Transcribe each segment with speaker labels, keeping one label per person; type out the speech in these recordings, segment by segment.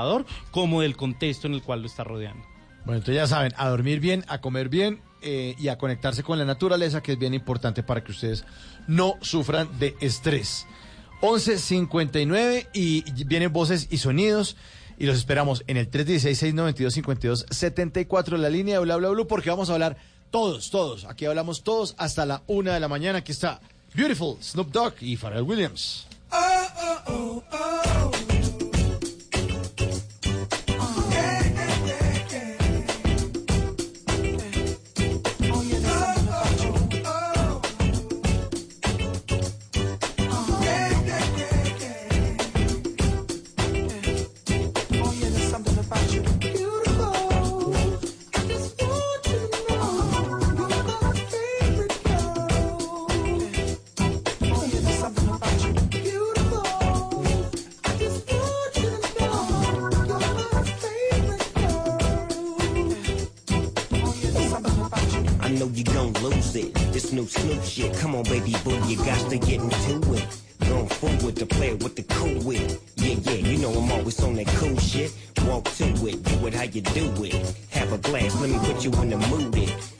Speaker 1: Trabajador como del contexto en el cual lo está rodeando.
Speaker 2: Bueno, entonces ya saben, a dormir bien, a comer bien eh, y a conectarse con la naturaleza, que es bien importante para que ustedes no sufran de estrés. 11.59 y vienen voces y sonidos y los esperamos en el 316-692-5274, la línea de bla bla bla, porque vamos a hablar todos, todos. Aquí hablamos todos hasta la una de la mañana. Aquí está Beautiful, Snoop Dogg y Pharrell Williams.
Speaker 3: I know you gon' lose it. This new Snoop shit. Come on, baby boo, you got to get into it. Going forward to play with the cool wit. Yeah, yeah, you know I'm always on that cool shit. Walk to it, do it how you do it. Have a glass, let me put you in the mood. It.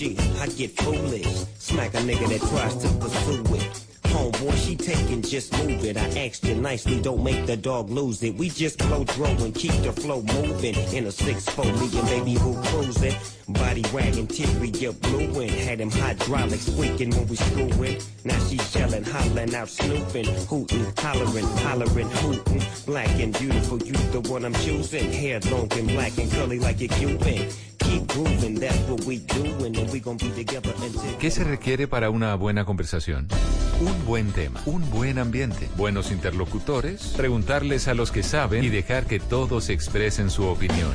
Speaker 3: shit, I get foolish. Smack a nigga that tries to pursue it. Homeboy, she taking, just move it. I asked you nicely, don't make the dog lose it. We just blow throw and keep the flow moving. In a 6-4, me and baby boo cruising. Body wagging, teary, get blue and had him hydraulics squeaking when we screwing. Now she's yelling, hollering out, snooping, hooting, hollering, hollering, hooting. Black and beautiful, you the one I'm choosing. Hair long and black and curly like a Cuban. We we.
Speaker 4: ¿Qué se requiere para una buena conversación? Un buen tema, un buen ambiente, buenos interlocutores, preguntarles a los que saben y dejar que todos expresen su opinión.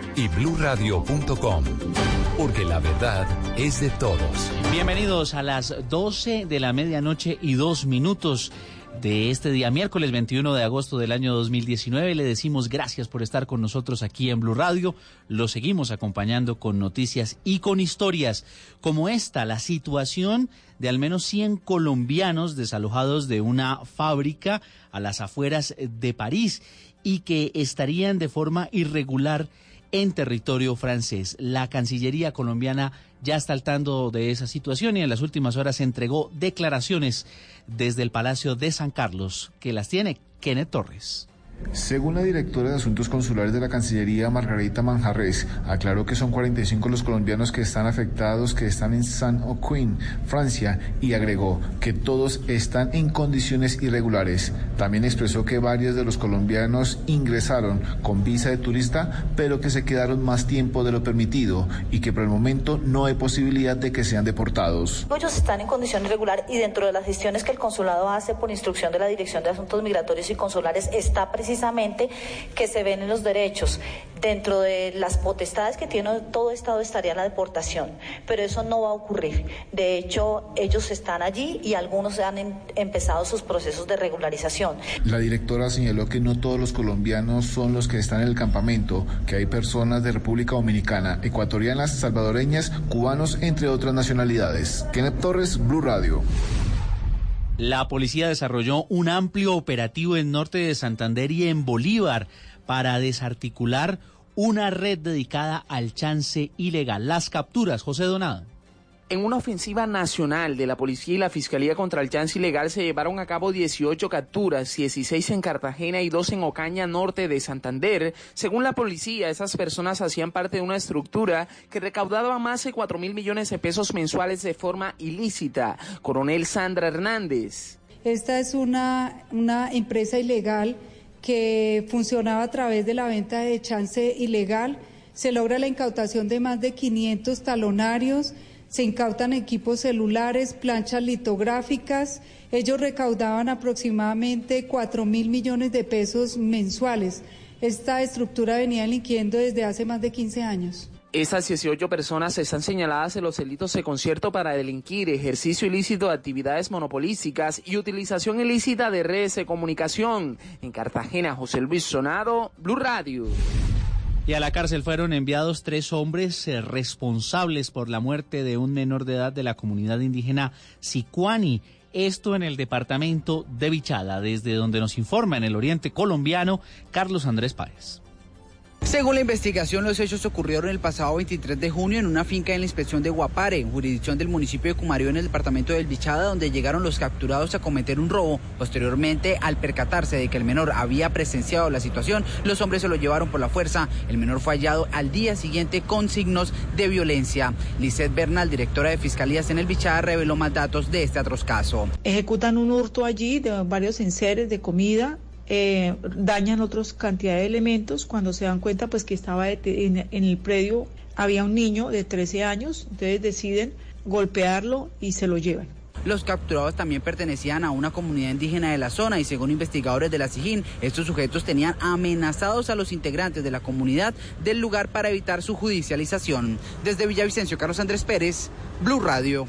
Speaker 4: y bluradio.com, porque la verdad es de todos.
Speaker 1: Bienvenidos a las 12 de la medianoche y dos minutos de este día, miércoles 21 de agosto del año 2019. Le decimos gracias por estar con nosotros aquí en Blue Radio. Lo seguimos acompañando con noticias y con historias como esta, la situación de al menos 100 colombianos desalojados de una fábrica a las afueras de París y que estarían de forma irregular en territorio francés. La Cancillería colombiana ya está al tanto de esa situación y en las últimas horas entregó declaraciones desde el Palacio de San Carlos, que las tiene Kenneth Torres.
Speaker 5: Según la directora de Asuntos Consulares de la Cancillería, Margarita Manjarres, aclaró que son 45 los colombianos que están afectados, que están en Saint-Oquin, Francia, y agregó que todos están en condiciones irregulares. También expresó que varios de los colombianos ingresaron con visa de turista, pero que se quedaron más tiempo de lo permitido y que por el momento no hay posibilidad de que sean deportados.
Speaker 6: Ellos están en condición irregular y dentro de las gestiones que el consulado hace por instrucción de la Dirección de Asuntos Migratorios y Consulares está precisamente que se ven en los derechos. Dentro de las potestades que tiene todo Estado estaría la deportación, pero eso no va a ocurrir. De hecho, ellos están allí y algunos han em, empezado sus procesos de regularización.
Speaker 5: La directora señaló que no todos los colombianos son los que están en el campamento, que hay personas de República Dominicana, ecuatorianas, salvadoreñas, cubanos, entre otras nacionalidades. Kenneth Torres, Blue Radio.
Speaker 1: La policía desarrolló un amplio operativo en norte de Santander y en Bolívar para desarticular una red dedicada al chance ilegal. Las capturas, José Donado.
Speaker 7: En una ofensiva nacional de la policía y la Fiscalía contra el chance ilegal se llevaron a cabo 18 capturas, 16 en Cartagena y 2 en Ocaña, norte de Santander. Según la policía, esas personas hacían parte de una estructura que recaudaba más de 4 mil millones de pesos mensuales de forma ilícita. Coronel Sandra Hernández.
Speaker 8: Esta es una, una empresa ilegal que funcionaba a través de la venta de chance ilegal. Se logra la incautación de más de 500 talonarios se incautan equipos celulares, planchas litográficas. Ellos recaudaban aproximadamente 4 mil millones de pesos mensuales. Esta estructura venía delinquiendo desde hace más de 15 años.
Speaker 7: Estas 18 personas están señaladas en los delitos de concierto para delinquir, ejercicio ilícito de actividades monopolísticas y utilización ilícita de redes de comunicación. En Cartagena, José Luis Sonado, Blue Radio.
Speaker 1: Y a la cárcel fueron enviados tres hombres eh, responsables por la muerte de un menor de edad de la comunidad indígena Sicuani. Esto en el departamento de Vichada, desde donde nos informa en el oriente colombiano Carlos Andrés Páez.
Speaker 9: Según la investigación, los hechos ocurrieron el pasado 23 de junio en una finca en la inspección de Guapare, jurisdicción del municipio de Cumario en el departamento del Bichada, donde llegaron los capturados a cometer un robo. Posteriormente, al percatarse de que el menor había presenciado la situación, los hombres se lo llevaron por la fuerza. El menor fue hallado al día siguiente con signos de violencia. Lisette Bernal, directora de Fiscalías en el Bichada, reveló más datos de este atroz caso.
Speaker 10: Ejecutan un hurto allí de varios enseres de comida eh, dañan otros cantidad de elementos cuando se dan cuenta pues que estaba en, el predio había un niño de 13 años, entonces deciden golpearlo y se lo llevan.
Speaker 9: Los capturados también pertenecían a una comunidad indígena de la zona y según investigadores de la SIGIN, estos sujetos tenían amenazados a los integrantes de la comunidad del lugar para evitar su judicialización. Desde Villavicencio, Carlos Andrés Pérez, Blue Radio.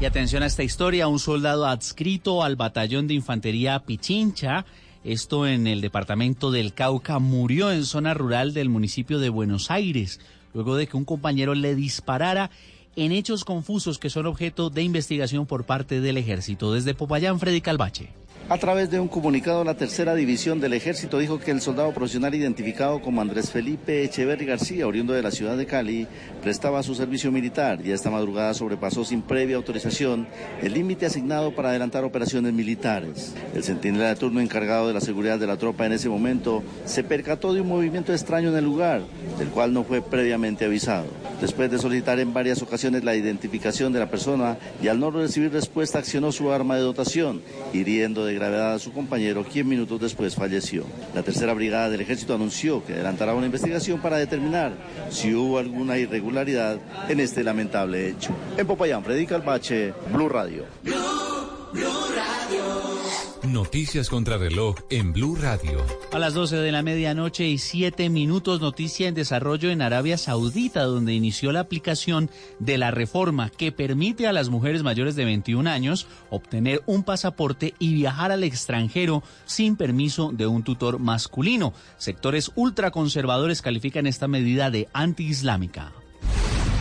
Speaker 1: Y atención a esta historia, un soldado adscrito al batallón de infantería Pichincha esto en el departamento del Cauca, murió en zona rural del municipio de Buenos Aires, luego de que un compañero le disparara en hechos confusos que son objeto de investigación por parte del ejército. Desde Popayán, Freddy Calvache.
Speaker 11: A través de un comunicado, la tercera división del ejército dijo que el soldado profesional identificado como Andrés Felipe Echeverri García, oriundo de la ciudad de Cali, prestaba su servicio militar y esta madrugada sobrepasó sin previa autorización el límite asignado para adelantar operaciones militares. El centinela de turno encargado de la seguridad de la tropa en ese momento se percató de un movimiento extraño en el lugar, del cual no fue previamente avisado. Después de solicitar en varias ocasiones la identificación de la persona y al no recibir respuesta accionó su arma de dotación, hiriendo de gravedad a su compañero, quien minutos después falleció. La tercera brigada del ejército anunció que adelantará una investigación para determinar si hubo alguna irregularidad en este lamentable hecho. En Popayán, Freddy Calvache, Blue Radio.
Speaker 4: Noticias contra reloj en Blue Radio.
Speaker 1: A las 12 de la medianoche y 7 minutos, noticia en desarrollo en Arabia Saudita, donde inició la aplicación de la reforma que permite a las mujeres mayores de 21 años obtener un pasaporte y viajar al extranjero sin permiso de un tutor masculino. Sectores ultraconservadores califican esta medida de antiislámica.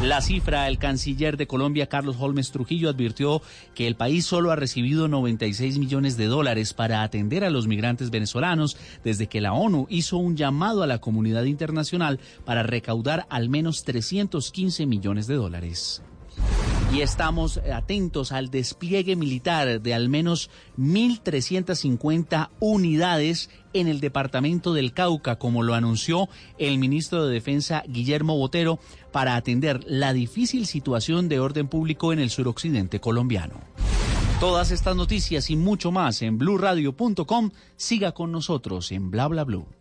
Speaker 1: La cifra, el canciller de Colombia, Carlos Holmes Trujillo, advirtió que el país solo ha recibido 96 millones de dólares para atender a los migrantes venezolanos desde que la ONU hizo un llamado a la comunidad internacional para recaudar al menos 315 millones de dólares. Y estamos atentos al despliegue militar de al menos 1.350 unidades en el departamento del Cauca, como lo anunció el ministro de Defensa Guillermo Botero, para atender la difícil situación de orden público en el suroccidente colombiano. Todas estas noticias y mucho más en blurradio.com. Siga con nosotros en bla bla blue.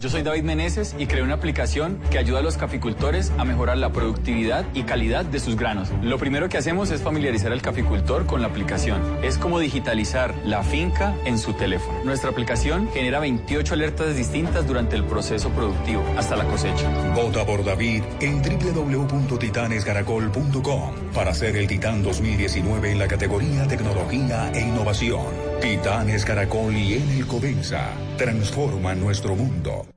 Speaker 12: Yo soy David Meneses y creé una aplicación que ayuda a los caficultores a mejorar la productividad y calidad de sus granos. Lo primero que hacemos es familiarizar al caficultor con la aplicación. Es como digitalizar la finca en su teléfono. Nuestra aplicación genera 28 alertas distintas durante el proceso productivo hasta la cosecha.
Speaker 13: Vota por David en www.titanescaracol.com para ser el Titán 2019 en la categoría Tecnología e Innovación. Titanes Caracol y Enel Codensa transforman nuestro mundo.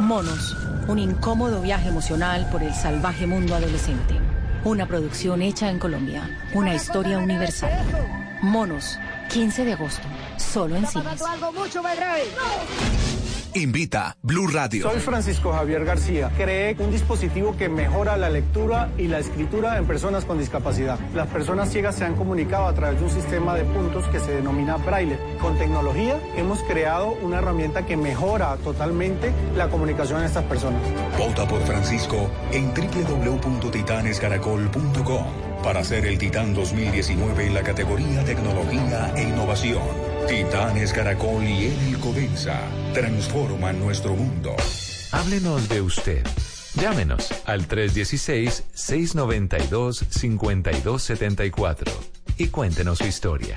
Speaker 14: Monos, un incómodo viaje emocional por el salvaje mundo adolescente. Una producción hecha en Colombia, una historia universal. Monos, 15 de agosto, solo en cines.
Speaker 15: Invita Blue Radio.
Speaker 16: Soy Francisco Javier García. Creé un dispositivo que mejora la lectura y la escritura en personas con discapacidad. Las personas ciegas se han comunicado a través de un sistema de puntos que se denomina braille. Con tecnología hemos creado una herramienta que mejora totalmente la comunicación de estas personas.
Speaker 13: Vota por Francisco en www.titanescaracol.com para ser el Titán 2019 en la categoría Tecnología e Innovación. Titanes Caracol y Enel Codensa transforman nuestro mundo.
Speaker 4: Háblenos de usted. Llámenos al 316-692-5274 y cuéntenos su historia.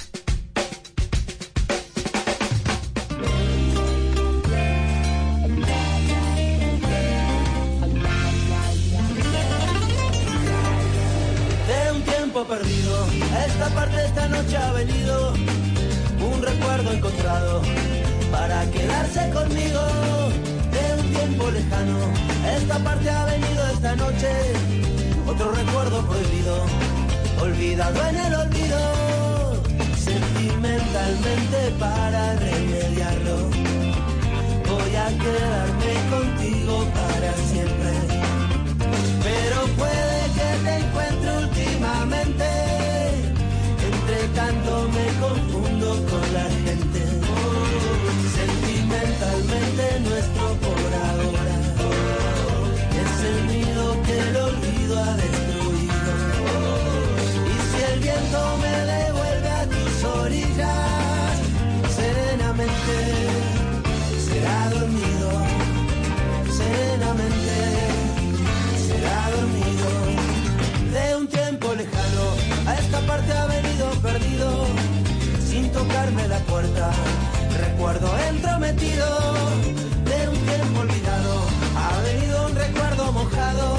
Speaker 17: De un tiempo olvidado ha venido un recuerdo mojado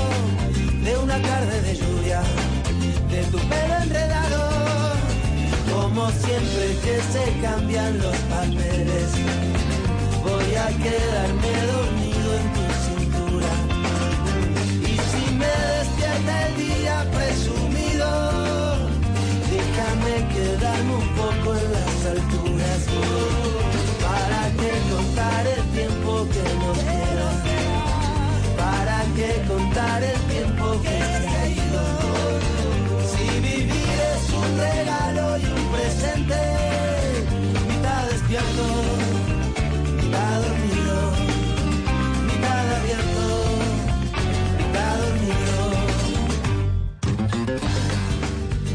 Speaker 17: de una tarde de lluvia de tu pelo enredado como siempre que se cambian los papeles voy a quedarme dormido en tu cintura y si me despierta el día presumido, déjame quedarme un poco en las alturas. Que contar el tiempo que se ha ido? Si vivir es un regalo y un presente, mitad despierto, mitad dormido, mitad abierto.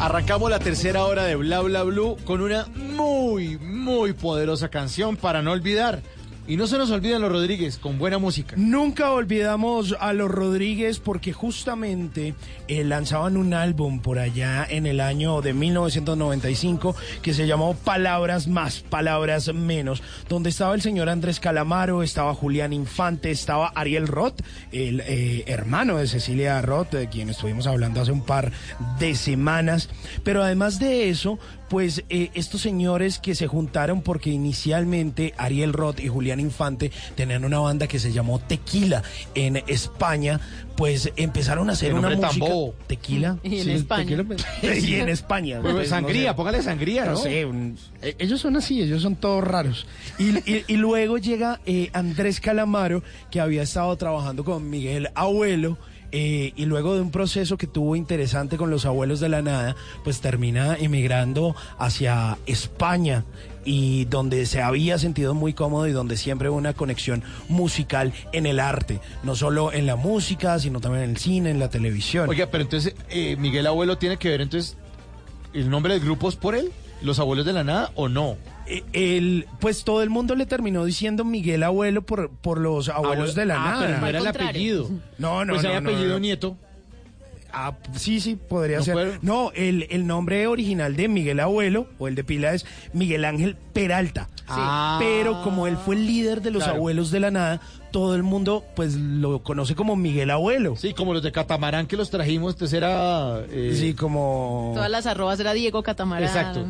Speaker 2: Arrancamos la tercera hora de Bla Bla Blue con una muy, muy poderosa canción para no olvidar. Y no se nos olviden los Rodríguez, con buena música.
Speaker 18: Nunca olvidamos a los Rodríguez porque justamente eh, lanzaban un álbum por allá en el año de 1995 que se llamó Palabras Más, Palabras Menos, donde estaba el señor Andrés Calamaro, estaba Julián Infante, estaba Ariel Roth, el eh, hermano de Cecilia Roth, de quien estuvimos hablando hace un par de semanas. Pero además de eso, pues eh, estos señores que se juntaron porque inicialmente Ariel Roth y Julián Infante tenían una banda que se llamó Tequila en España, pues empezaron a hacer una música. Tequila
Speaker 19: Y en
Speaker 18: Sí,
Speaker 19: España.
Speaker 18: tequila, pues, y en España.
Speaker 2: Pues,
Speaker 18: Pues, no
Speaker 2: sangría,
Speaker 18: sé.
Speaker 2: póngale sangría, ¿no?
Speaker 18: sé, un- eh, ellos son así, ellos son todos raros. Y, y- y luego llega eh, Andrés Calamaro, que había estado trabajando con Miguel Abuelo. Eh, y luego de un proceso que tuvo interesante con los abuelos de la nada, pues termina emigrando hacia España y donde se había sentido muy cómodo y donde siempre hubo una conexión musical en el arte, no solo en la música, sino también en el cine, en la televisión.
Speaker 2: Oiga, pero entonces, eh, ¿Miguel Abuelo tiene que ver entonces el nombre del grupo es por él? ¿Los abuelos de la nada o no?
Speaker 18: Eh, el, pues todo el mundo le terminó diciendo Miguel Abuelo por, por los abuelos
Speaker 2: Abuelo-
Speaker 18: de la
Speaker 2: Ah,
Speaker 18: nada.
Speaker 2: pero no era el
Speaker 19: contrario.
Speaker 2: apellido.
Speaker 18: No, no,
Speaker 2: Pues
Speaker 18: no,
Speaker 2: hay
Speaker 18: no,
Speaker 2: apellido
Speaker 18: no.
Speaker 2: nieto.
Speaker 18: Ah, sí, sí, podría
Speaker 2: ¿No
Speaker 18: ser. No, el, el nombre original de Miguel Abuelo, o el de pila, es Miguel Ángel Peralta.
Speaker 2: Ah.
Speaker 18: Pero como él fue el líder de los
Speaker 2: Claro.
Speaker 18: abuelos de la nada, todo el mundo pues lo conoce como Miguel Abuelo.
Speaker 2: Sí, como los de Catamarán que los trajimos, entonces era... eh,
Speaker 18: Sí, como...
Speaker 19: Todas las arrobas era Diego Catamarán.
Speaker 2: Exacto.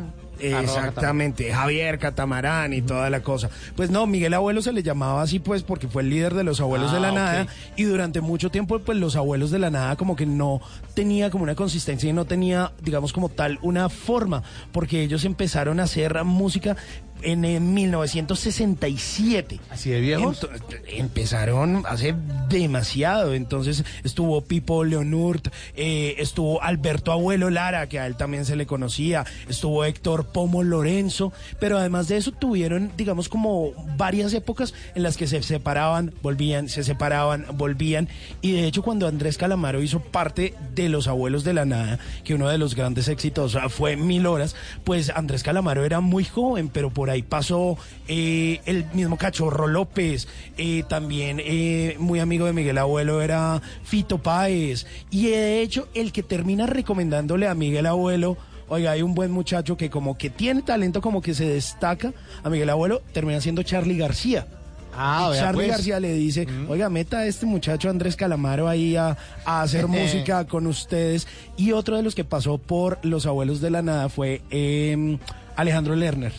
Speaker 18: Exactamente, Javier Catamarán y toda la cosa. Pues no, Miguel Abuelo se le llamaba así pues porque fue el líder de los abuelos
Speaker 2: Ah,
Speaker 18: de la
Speaker 2: ok.
Speaker 18: nada y durante mucho tiempo pues los abuelos de la nada como que no tenía como una consistencia y no tenía digamos como tal una forma porque ellos empezaron a hacer música en, eh, 1967.
Speaker 2: ¿Así de viejos?
Speaker 18: Ento- empezaron hace demasiado. Entonces estuvo Pipo Leonurt, eh, estuvo Alberto Abuelo Lara, que a él también se le conocía, estuvo Héctor Pomo Lorenzo, pero además de eso tuvieron, digamos, como varias épocas en las que se separaban, volvían, se separaban, volvían. Y de hecho, cuando Andrés Calamaro hizo parte de Los Abuelos de la Nada, que uno de los grandes éxitos fue Mil Horas, pues Andrés Calamaro era muy joven, pero por ahí pasó eh, el mismo Cachorro López, eh, también eh, muy amigo de Miguel Abuelo era Fito Páez, y de hecho el que termina recomendándole a Miguel Abuelo, oiga, hay un buen muchacho que como que tiene talento, como que se destaca, a Miguel Abuelo termina siendo Charlie García.
Speaker 2: Ah, vea,
Speaker 18: Charlie
Speaker 2: pues.
Speaker 18: García le dice, oiga, meta a este muchacho Andrés Calamaro ahí a, a hacer música con ustedes. Y otro de los que pasó por Los Abuelos de la Nada fue eh, Alejandro Lerner.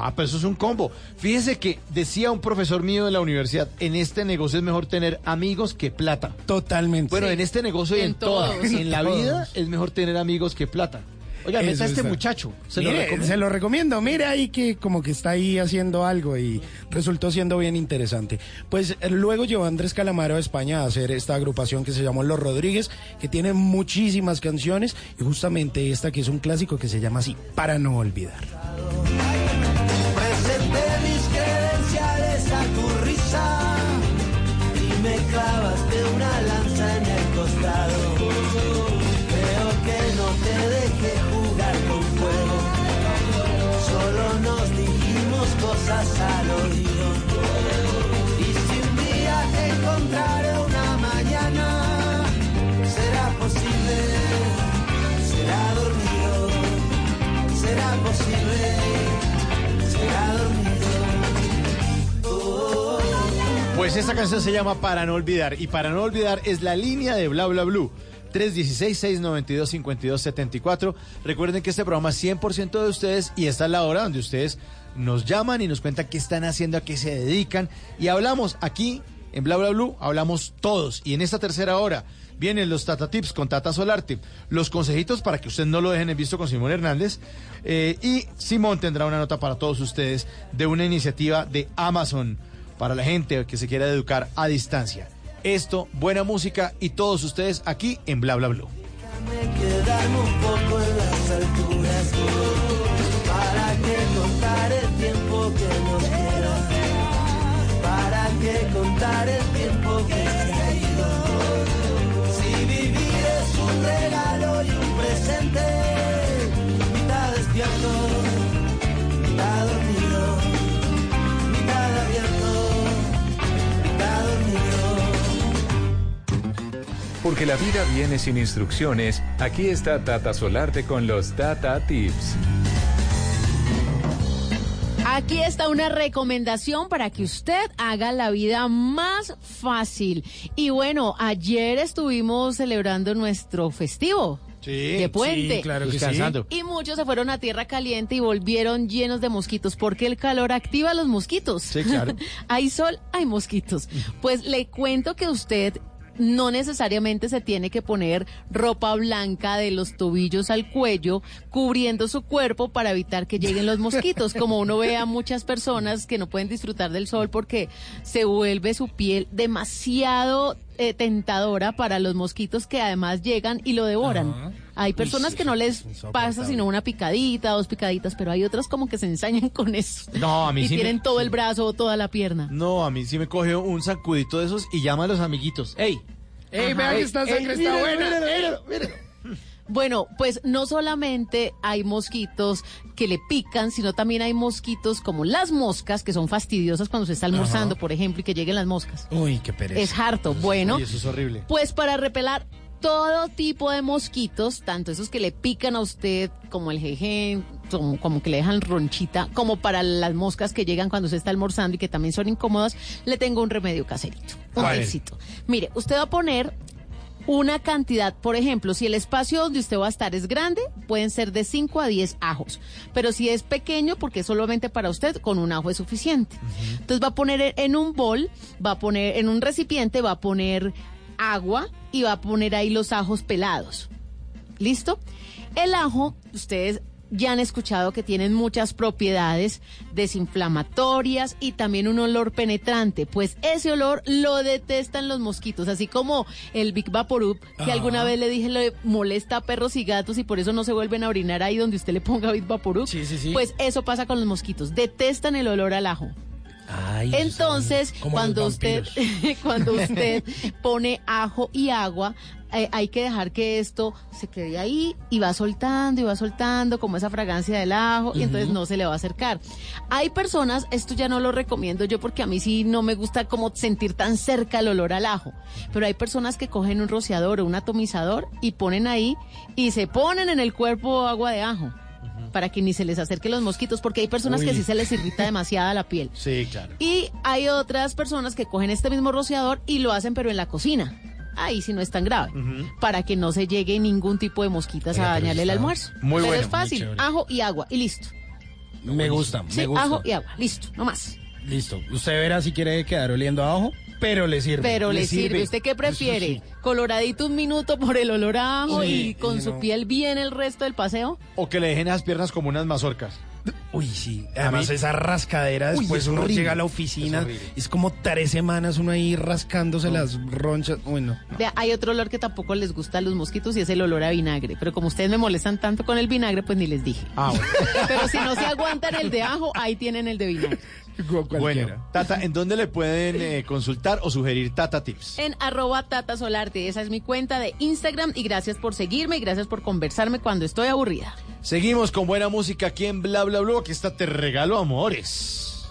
Speaker 2: Ah, pero eso es un combo. Fíjese que decía un profesor mío de la universidad, en este negocio es mejor tener amigos que plata.
Speaker 18: Totalmente.
Speaker 2: Bueno, en este negocio y en,
Speaker 19: En
Speaker 2: todas.
Speaker 19: todos.
Speaker 2: En la
Speaker 18: Todos.
Speaker 2: vida es mejor tener amigos que plata. Oiga, meta a este
Speaker 18: está.
Speaker 2: muchacho. Se lo
Speaker 18: Mire,
Speaker 2: recomiendo.
Speaker 18: se lo recomiendo. Mire ahí que como que está ahí haciendo algo y resultó siendo bien interesante. Pues eh, luego llevó a Andrés Calamaro a España a hacer esta agrupación que se llamó Los Rodríguez, que tiene muchísimas canciones y justamente esta que es un clásico que se llama así, Para no olvidar.
Speaker 17: Una mañana, será posible, será dormido, será posible. Oh,
Speaker 2: Pues esta canción se llama Para no olvidar. Y para no olvidar es la línea de Bla Bla Blue. 316-692-5274. Recuerden que este programa es 100% de ustedes y esta es la hora donde ustedes nos llaman y nos cuentan qué están haciendo, a qué se dedican. Y hablamos aquí en Bla Bla Blue, hablamos todos. Y en esta tercera hora vienen los Tata Tips con Tata Solarte, los consejitos para que usted no lo dejen en visto con Simón Hernández. eh, y Simón tendrá una nota para todos ustedes de una iniciativa de Amazon para la gente que se quiera educar a distancia. Esto, buena música y todos ustedes aquí en Bla Bla Blue.
Speaker 17: un poco en las alturas para que el tiempo que nos queda que contar el tiempo que has caído. Si vivir es un regalo y un presente, mitad despierto, mitad dormido, mitad abierto, mitad dormido.
Speaker 4: Porque la vida viene sin instrucciones, aquí está Tata Solarte con los Tata Tips.
Speaker 19: Aquí está una recomendación para que usted haga la vida más fácil. Y bueno, ayer estuvimos celebrando nuestro festivo.
Speaker 2: Sí,
Speaker 19: de puente.
Speaker 18: sí, claro que sí.
Speaker 19: Y muchos se fueron a tierra caliente y volvieron llenos de mosquitos, porque el calor activa a los mosquitos.
Speaker 2: Sí, claro.
Speaker 19: hay sol, hay mosquitos. Pues le cuento que usted no necesariamente se tiene que poner ropa blanca de los tobillos al cuello, cubriendo su cuerpo para evitar que lleguen los mosquitos, como uno ve a muchas personas que no pueden disfrutar del sol porque se vuelve su piel demasiado eh, tentadora para los mosquitos que además llegan y lo devoran.
Speaker 18: Ajá.
Speaker 19: Hay
Speaker 18: Uy,
Speaker 19: personas
Speaker 18: sí,
Speaker 19: que no les pasa sino una picadita, dos picaditas, pero hay otras como que se ensañan con eso.
Speaker 2: No, a mí
Speaker 19: y
Speaker 2: sí me-
Speaker 19: tienen todo el brazo o toda la pierna.
Speaker 2: No, a mí sí me coge un sacudito de esos y llama a los amiguitos. ¡Ey!
Speaker 18: ¡Ey, esta sangre está
Speaker 2: míralo,
Speaker 18: buena!
Speaker 19: Bueno, pues no solamente hay mosquitos que le pican, sino también hay mosquitos como las moscas, que son fastidiosas cuando se está almorzando, por ejemplo, y que lleguen las moscas.
Speaker 18: Uy, qué pereza.
Speaker 19: Es harto. Bueno,
Speaker 2: Uy, eso es horrible.
Speaker 19: pues para repelar todo tipo de mosquitos, tanto esos que le pican a usted, como el jeje, como, como que le dejan ronchita, como para las moscas que llegan cuando usted está almorzando y que también son incómodas, le tengo un remedio caserito. Un. Mire, usted va a poner una cantidad, por ejemplo, si el espacio donde usted va a estar es grande, pueden ser de 5 a 10 ajos. Pero si es pequeño, porque es solamente para usted, con un ajo es suficiente. Entonces va a poner en un bol, va a poner en un recipiente, va a poner agua y va a poner ahí los ajos pelados. ¿Listo? El ajo, ustedes ya han escuchado que tienen muchas propiedades desinflamatorias y también un olor penetrante. Pues ese olor lo detestan los mosquitos, así como el Big Vaporub, que
Speaker 18: Ajá.
Speaker 19: alguna vez le dije le molesta a perros y gatos y por eso no se vuelven a orinar ahí donde usted le ponga Big Vaporub.
Speaker 18: Sí, sí, sí.
Speaker 19: Pues eso pasa con los mosquitos, detestan el olor al ajo.
Speaker 18: Ay,
Speaker 19: Entonces, cuando usted, cuando usted pone ajo y agua, eh, hay que dejar que esto se quede ahí y va soltando y va soltando como esa fragancia del ajo y entonces no se le va a acercar. Hay personas, esto ya no lo recomiendo yo porque a mí sí no me gusta como sentir tan cerca el olor al ajo, pero hay personas que cogen un rociador o un atomizador y ponen ahí y se ponen en el cuerpo agua de ajo. Para que ni se les acerquen los mosquitos, porque hay personas que sí se les irrita demasiada la piel.
Speaker 2: Sí, claro.
Speaker 19: Y hay otras personas que cogen este mismo rociador y lo hacen pero en la cocina. Ahí sí no es tan grave. Para que no se llegue ningún tipo de mosquitas a
Speaker 18: pero
Speaker 19: dañarle el almuerzo.
Speaker 2: muy
Speaker 19: pero
Speaker 2: bueno,
Speaker 19: es fácil. ajo y agua y listo.
Speaker 18: Me gusta, me gusta.
Speaker 19: ajo y agua. Listo, no más.
Speaker 18: Listo. Usted verá si quiere quedar oliendo a ajo, pero le sirve.
Speaker 19: Pero le, sirve. ¿Usted qué prefiere? ¿Coloradito un minuto por el olor a ajo
Speaker 18: Sí,
Speaker 19: y con
Speaker 18: y
Speaker 19: su
Speaker 18: no.
Speaker 19: piel bien el resto del paseo?
Speaker 2: O que le dejen las piernas como unas mazorcas.
Speaker 18: Uy, sí. Además, esa rascadera
Speaker 2: Uy,
Speaker 18: después
Speaker 2: es
Speaker 18: uno
Speaker 2: horrible.
Speaker 18: llega a la oficina. Es, como tres semanas uno ahí rascándose las ronchas. Uy, no.
Speaker 19: Vea, hay otro olor que tampoco les gusta a los mosquitos y es el olor a vinagre. Pero como ustedes me molestan tanto con el vinagre, pues ni les dije.
Speaker 2: Ah, bueno.
Speaker 19: Pero si no se aguantan el de ajo, ahí tienen el de vinagre.
Speaker 2: Bueno, Tata, ¿en dónde le pueden eh, consultar o sugerir Tata Tips?
Speaker 19: En arroba Tata Solarte. Esa es mi cuenta de Instagram y gracias por seguirme y gracias por conversarme cuando estoy aburrida.
Speaker 2: Seguimos con buena música aquí en Bla Bla Bla. Aquí está Te Regalo Amores.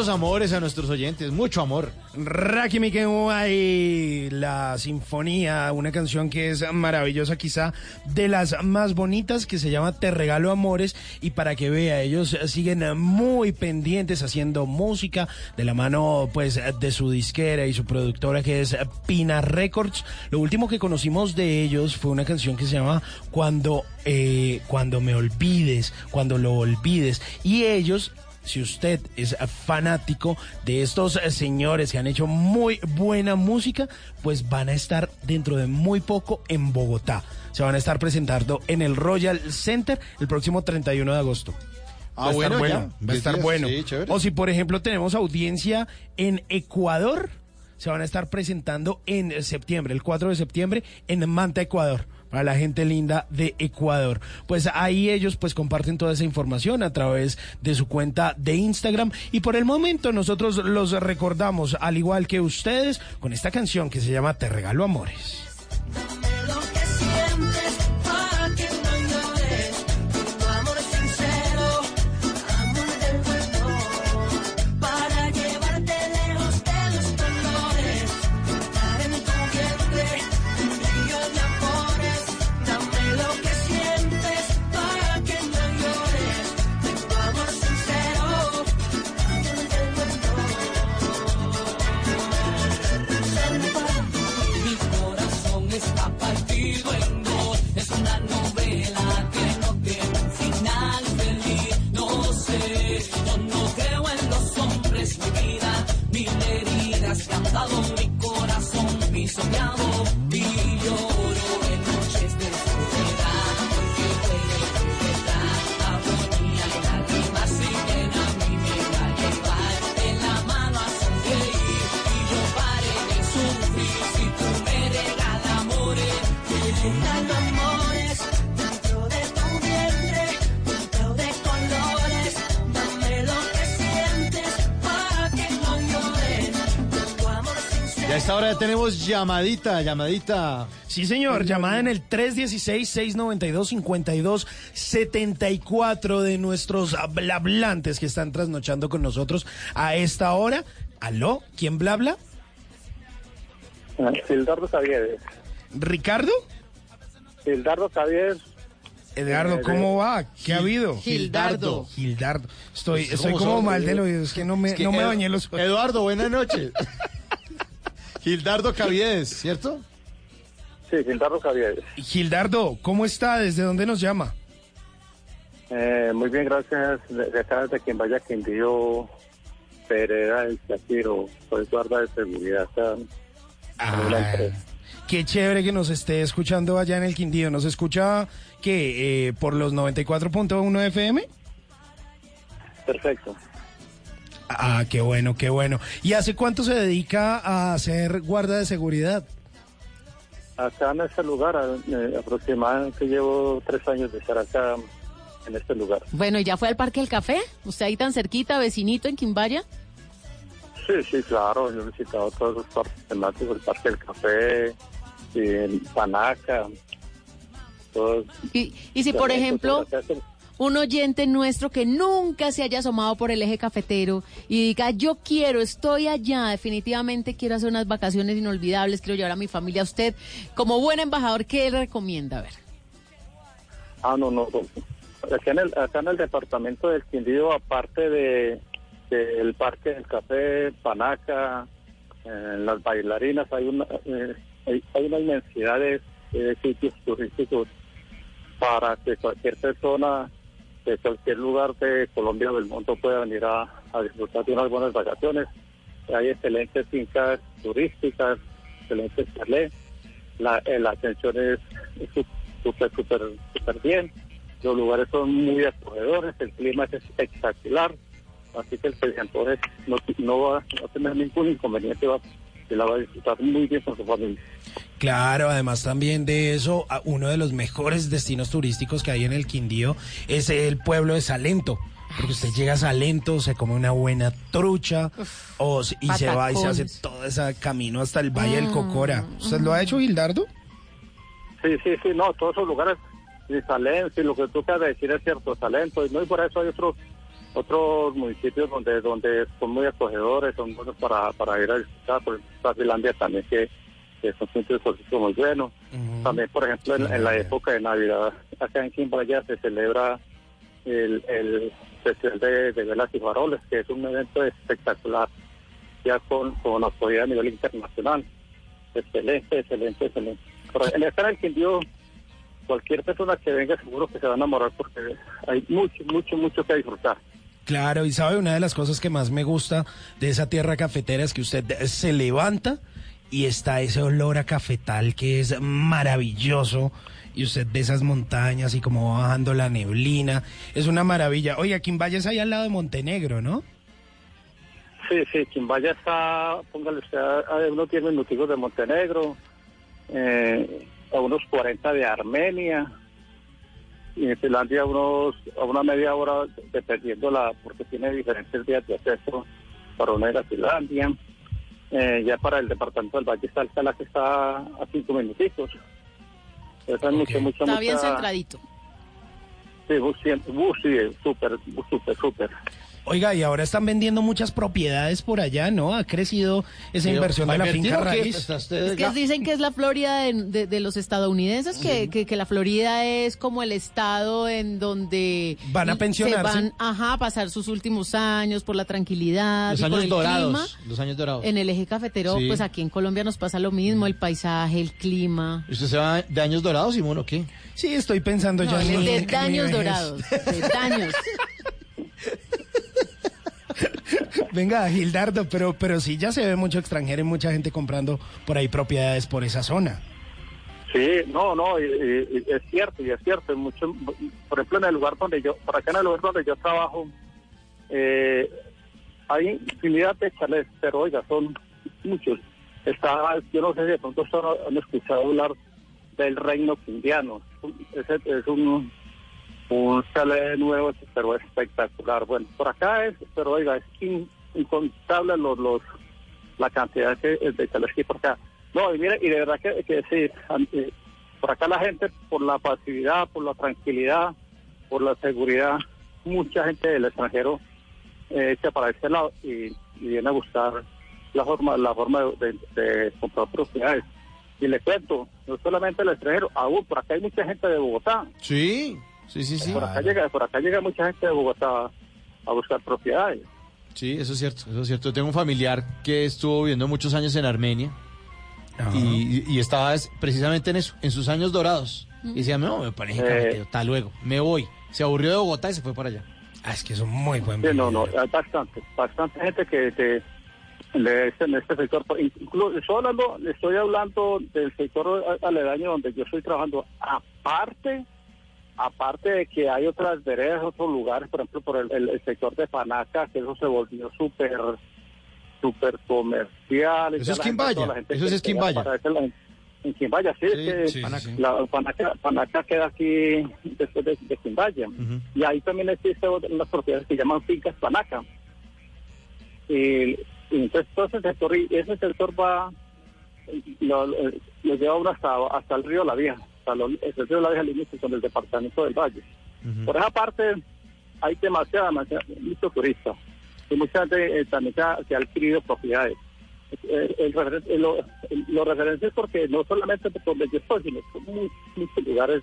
Speaker 2: Muchos amores a nuestros oyentes, mucho amor.
Speaker 18: Raki Mikewai, la sinfonía, una canción que es maravillosa, quizá de las más bonitas, que se llama Te Regalo Amores. Y para que vea, ellos siguen muy pendientes haciendo música de la mano, pues, de su disquera y su productora, que es Pina Records. Lo último que conocimos de ellos fue una canción que se llama Cuando, eh, Cuando me olvides, cuando lo olvides. Y ellos si usted es fanático de estos eh, señores que han hecho muy buena música, pues van a estar dentro de muy poco en Bogotá. Se van a estar presentando en el Royal Center el próximo 31 de agosto.
Speaker 2: Ah,
Speaker 18: va a estar
Speaker 2: bueno,
Speaker 18: va a estar
Speaker 2: días.
Speaker 18: bueno.
Speaker 2: Sí,
Speaker 18: o si por ejemplo tenemos audiencia en Ecuador, se van a estar presentando en septiembre, el 4 de septiembre, en Manta, Ecuador. Para la gente linda de Ecuador. Pues ahí ellos pues comparten toda esa información a través de su cuenta de Instagram. Y por el momento nosotros los recordamos, al igual que ustedes, con esta canción que se llama Te Regalo Amores.
Speaker 2: Tenemos llamadita, llamadita.
Speaker 18: Sí, señor. Llamada en el 316-692-5274 de nuestros hablantes que están trasnochando con nosotros a esta hora. ¿Aló? ¿Quién bla bla?
Speaker 20: Gildardo Javier.
Speaker 18: ¿Ricardo?
Speaker 20: Gildardo Javier.
Speaker 18: Edgardo,
Speaker 20: Eh,
Speaker 18: ¿cómo va? ¿Qué ha habido?
Speaker 19: Gildardo.
Speaker 18: Gildardo. Estoy,
Speaker 2: Pues,
Speaker 18: estoy
Speaker 2: ¿cómo
Speaker 18: como mal del oído. Es que no me,
Speaker 2: Es que
Speaker 18: no me
Speaker 2: Ed-
Speaker 18: bañé los ojos.
Speaker 2: Eduardo, buenas noches. Gildardo Caviedes, ¿cierto?
Speaker 20: Sí, Gildardo Javier.
Speaker 18: Gildardo, ¿cómo está? ¿Desde dónde nos llama?
Speaker 20: Eh, muy bien, gracias. De de acá desde quien vaya Quindío, Pereira, El Shapiro, soy guarda de seguridad acá empresa.
Speaker 18: Qué chévere que nos esté escuchando allá en el Quindío. ¿Nos escucha qué? Eh, por los 94.1 FM?
Speaker 20: Perfecto.
Speaker 18: Ah, qué bueno, qué bueno. ¿Y hace cuánto se dedica a hacer guarda de seguridad?
Speaker 20: Acá en este lugar, eh, aproximadamente llevo tres años de estar acá en este lugar.
Speaker 19: Bueno, ¿y ya fue al Parque del Café? ¿Usted ahí tan cerquita, vecinito en Quimbaya?
Speaker 20: Sí, sí, claro. Yo he visitado todos los parques temáticos, el Parque del Café, y el Panaca, todos.
Speaker 19: Y, y si, por ejemplo, un oyente nuestro que nunca se haya asomado por el eje cafetero y diga, yo quiero, estoy allá, definitivamente quiero hacer unas vacaciones inolvidables, quiero llevar a mi familia a usted, como buen embajador, ¿qué le recomienda? A ver.
Speaker 20: Ah, no, no. no. Acá en el, departamento del Quindío, aparte de del Parque del Café, Panaca, eh, las bailarinas, hay una, eh, hay, hay una inmensidad de sitios turísticos para que cualquier persona de cualquier lugar de Colombia o del mundo pueda venir a, disfrutar de unas buenas vacaciones. Hay excelentes fincas turísticas, excelentes chalés. La, eh, la atención es súper, súper, súper bien. Los lugares son muy acogedores, el clima es espectacular. Así que el antoje no, no va a tener ningún inconveniente, la va a disfrutar muy bien con su familia.
Speaker 18: Claro, además también de eso, uno de los mejores destinos turísticos que hay en el Quindío es el pueblo de Salento. Porque usted llega a Salento, se come una buena trucha o, se- y se va y se hace todo ese camino hasta el Valle del Cocora.
Speaker 20: Mm,
Speaker 18: ¿Usted lo ha hecho, Gildardo?
Speaker 20: Sí, sí, sí, no, todos esos lugares, y Salento, y lo que tú acabas de decir es cierto, Salento, y no, y por eso hay otros otros municipios donde donde son muy acogedores, son buenos para, para ir a visitar, por ejemplo, Finlandia también que, que son turísticos muy buenos. También, por ejemplo, en, en la época de Navidad, acá en Quimbaya se celebra el, el Festival de, de Velas y Faroles, que es un evento espectacular, ya con, con autoridad a nivel internacional. Excelente, excelente, excelente. Pero en esta en Quindío, cualquier persona que venga seguro que se va a enamorar porque hay mucho, mucho, mucho que disfrutar.
Speaker 18: Claro, y sabe, una de las cosas que más me gusta de esa tierra cafetera es que usted se levanta y está ese olor a cafetal que es maravilloso. Y usted ve esas montañas y como bajando la neblina. Es una maravilla. Oiga, Quimbaya es ahí al lado de Montenegro, ¿no?
Speaker 20: Sí, sí, Quimbaya está, póngale usted, a unos 10 minuticos de Montenegro, eh, a unos 40 de Armenia, y en Finlandia a unos, a una media hora, dependiendo la, porque tiene diferentes días de acceso para una ir a Finlandia. Eh, ya para el departamento del Valle está Alcalá, que está a cinco minuticos. Esa es mucho, mucho,
Speaker 19: Está bien
Speaker 20: mucha-
Speaker 19: centradito.
Speaker 20: Sí, bus, sí, bus, sí, súper, súper, súper.
Speaker 18: Oiga, y ahora están vendiendo muchas propiedades por allá, ¿no? Ha crecido esa
Speaker 2: Pero,
Speaker 18: inversión de
Speaker 2: ¿va
Speaker 18: la finca raíz.
Speaker 19: Es que dicen que es la Florida de, de- de los estadounidenses, que, que, que la Florida es como el estado en donde
Speaker 18: Van a
Speaker 19: se
Speaker 18: pensionarse.
Speaker 19: van ajá, a pasar sus últimos años por la tranquilidad,
Speaker 2: Los
Speaker 19: y por
Speaker 2: años
Speaker 19: el
Speaker 2: dorados.
Speaker 19: clima.
Speaker 2: Los años dorados.
Speaker 19: En el eje cafetero,
Speaker 2: Sí.
Speaker 19: pues aquí en Colombia nos pasa lo mismo, el paisaje, el clima.
Speaker 2: ¿Usted se va de años dorados, Simón, o qué?
Speaker 18: Sí, estoy pensando
Speaker 19: No,
Speaker 18: ya en
Speaker 19: de,
Speaker 18: mi-
Speaker 19: de
Speaker 18: en
Speaker 19: daños dorados, de daños.
Speaker 18: Venga, Gildardo, pero, pero sí ya se ve mucho extranjero y mucha gente comprando por ahí propiedades por esa zona.
Speaker 20: Sí, no, no, y- y- es cierto, y es cierto. Mucho, por ejemplo, en el lugar donde yo, por acá en el lugar donde yo trabajo, eh, hay infinidad de chalets, pero oiga, son muchos. Está, yo no sé si de pronto han escuchado hablar del reino quindiano. Ese es un, un chalet nuevo, pero espectacular. Bueno, por acá es, pero oiga, es in- incontable los, los, la cantidad que, de chalets que por acá. No, y mire, y de verdad que, que sí, eh, por acá la gente, por la pasividad, por la tranquilidad, por la seguridad, mucha gente del extranjero eh, echa para este lado y, viene a buscar la forma la forma de- de comprar propiedades. Y le cuento, no solamente el extranjero, aún por acá hay mucha gente de Bogotá.
Speaker 2: Sí, sí, sí, sí.
Speaker 20: Por acá llega, por acá llega mucha gente de Bogotá a buscar propiedades.
Speaker 2: Sí, eso es cierto, eso es cierto. Tengo un familiar que estuvo viviendo muchos años en Armenia y, y estaba es- precisamente en eso, en sus años dorados. Y decía, no, me parece
Speaker 20: Eh.
Speaker 2: hasta luego, me voy. Se aburrió de Bogotá y se fue para allá.
Speaker 18: Ah, es que son muy buen
Speaker 20: Sí, no, no, hay bastante, bastante gente que, de este, en este sector, incluso estoy hablando, le estoy hablando del sector aledaño donde yo estoy trabajando, aparte, aparte de que hay otras veredas, otros lugares, por ejemplo, por el, el- el sector de Panaca, que eso se volvió súper, súper comercial.
Speaker 2: Eso es Quimbaya, eso es Quimbaya.
Speaker 20: En Quimbaya, sí,
Speaker 2: Sí,
Speaker 20: es que
Speaker 2: sí, sí, sí.
Speaker 20: la Panaca, Panaca queda aquí después de, de Quimbaya. Y ahí también existen unas propiedades que llaman fincas Panaca. Y, y entonces todo ese sector, y ese sector va, lo, lo- lleva hasta, hasta el río La Vieja, hasta lo- el río La Vieja límite con el departamento del Valle. Por esa parte hay demasiada, demasiada, mucho turista. Y mucha gente eh, también que ha, que ha adquirido propiedades. El referen- eh, lo, el- lo referencia es porque no solamente por donde yo estoy, sino por muchos, muchos lugares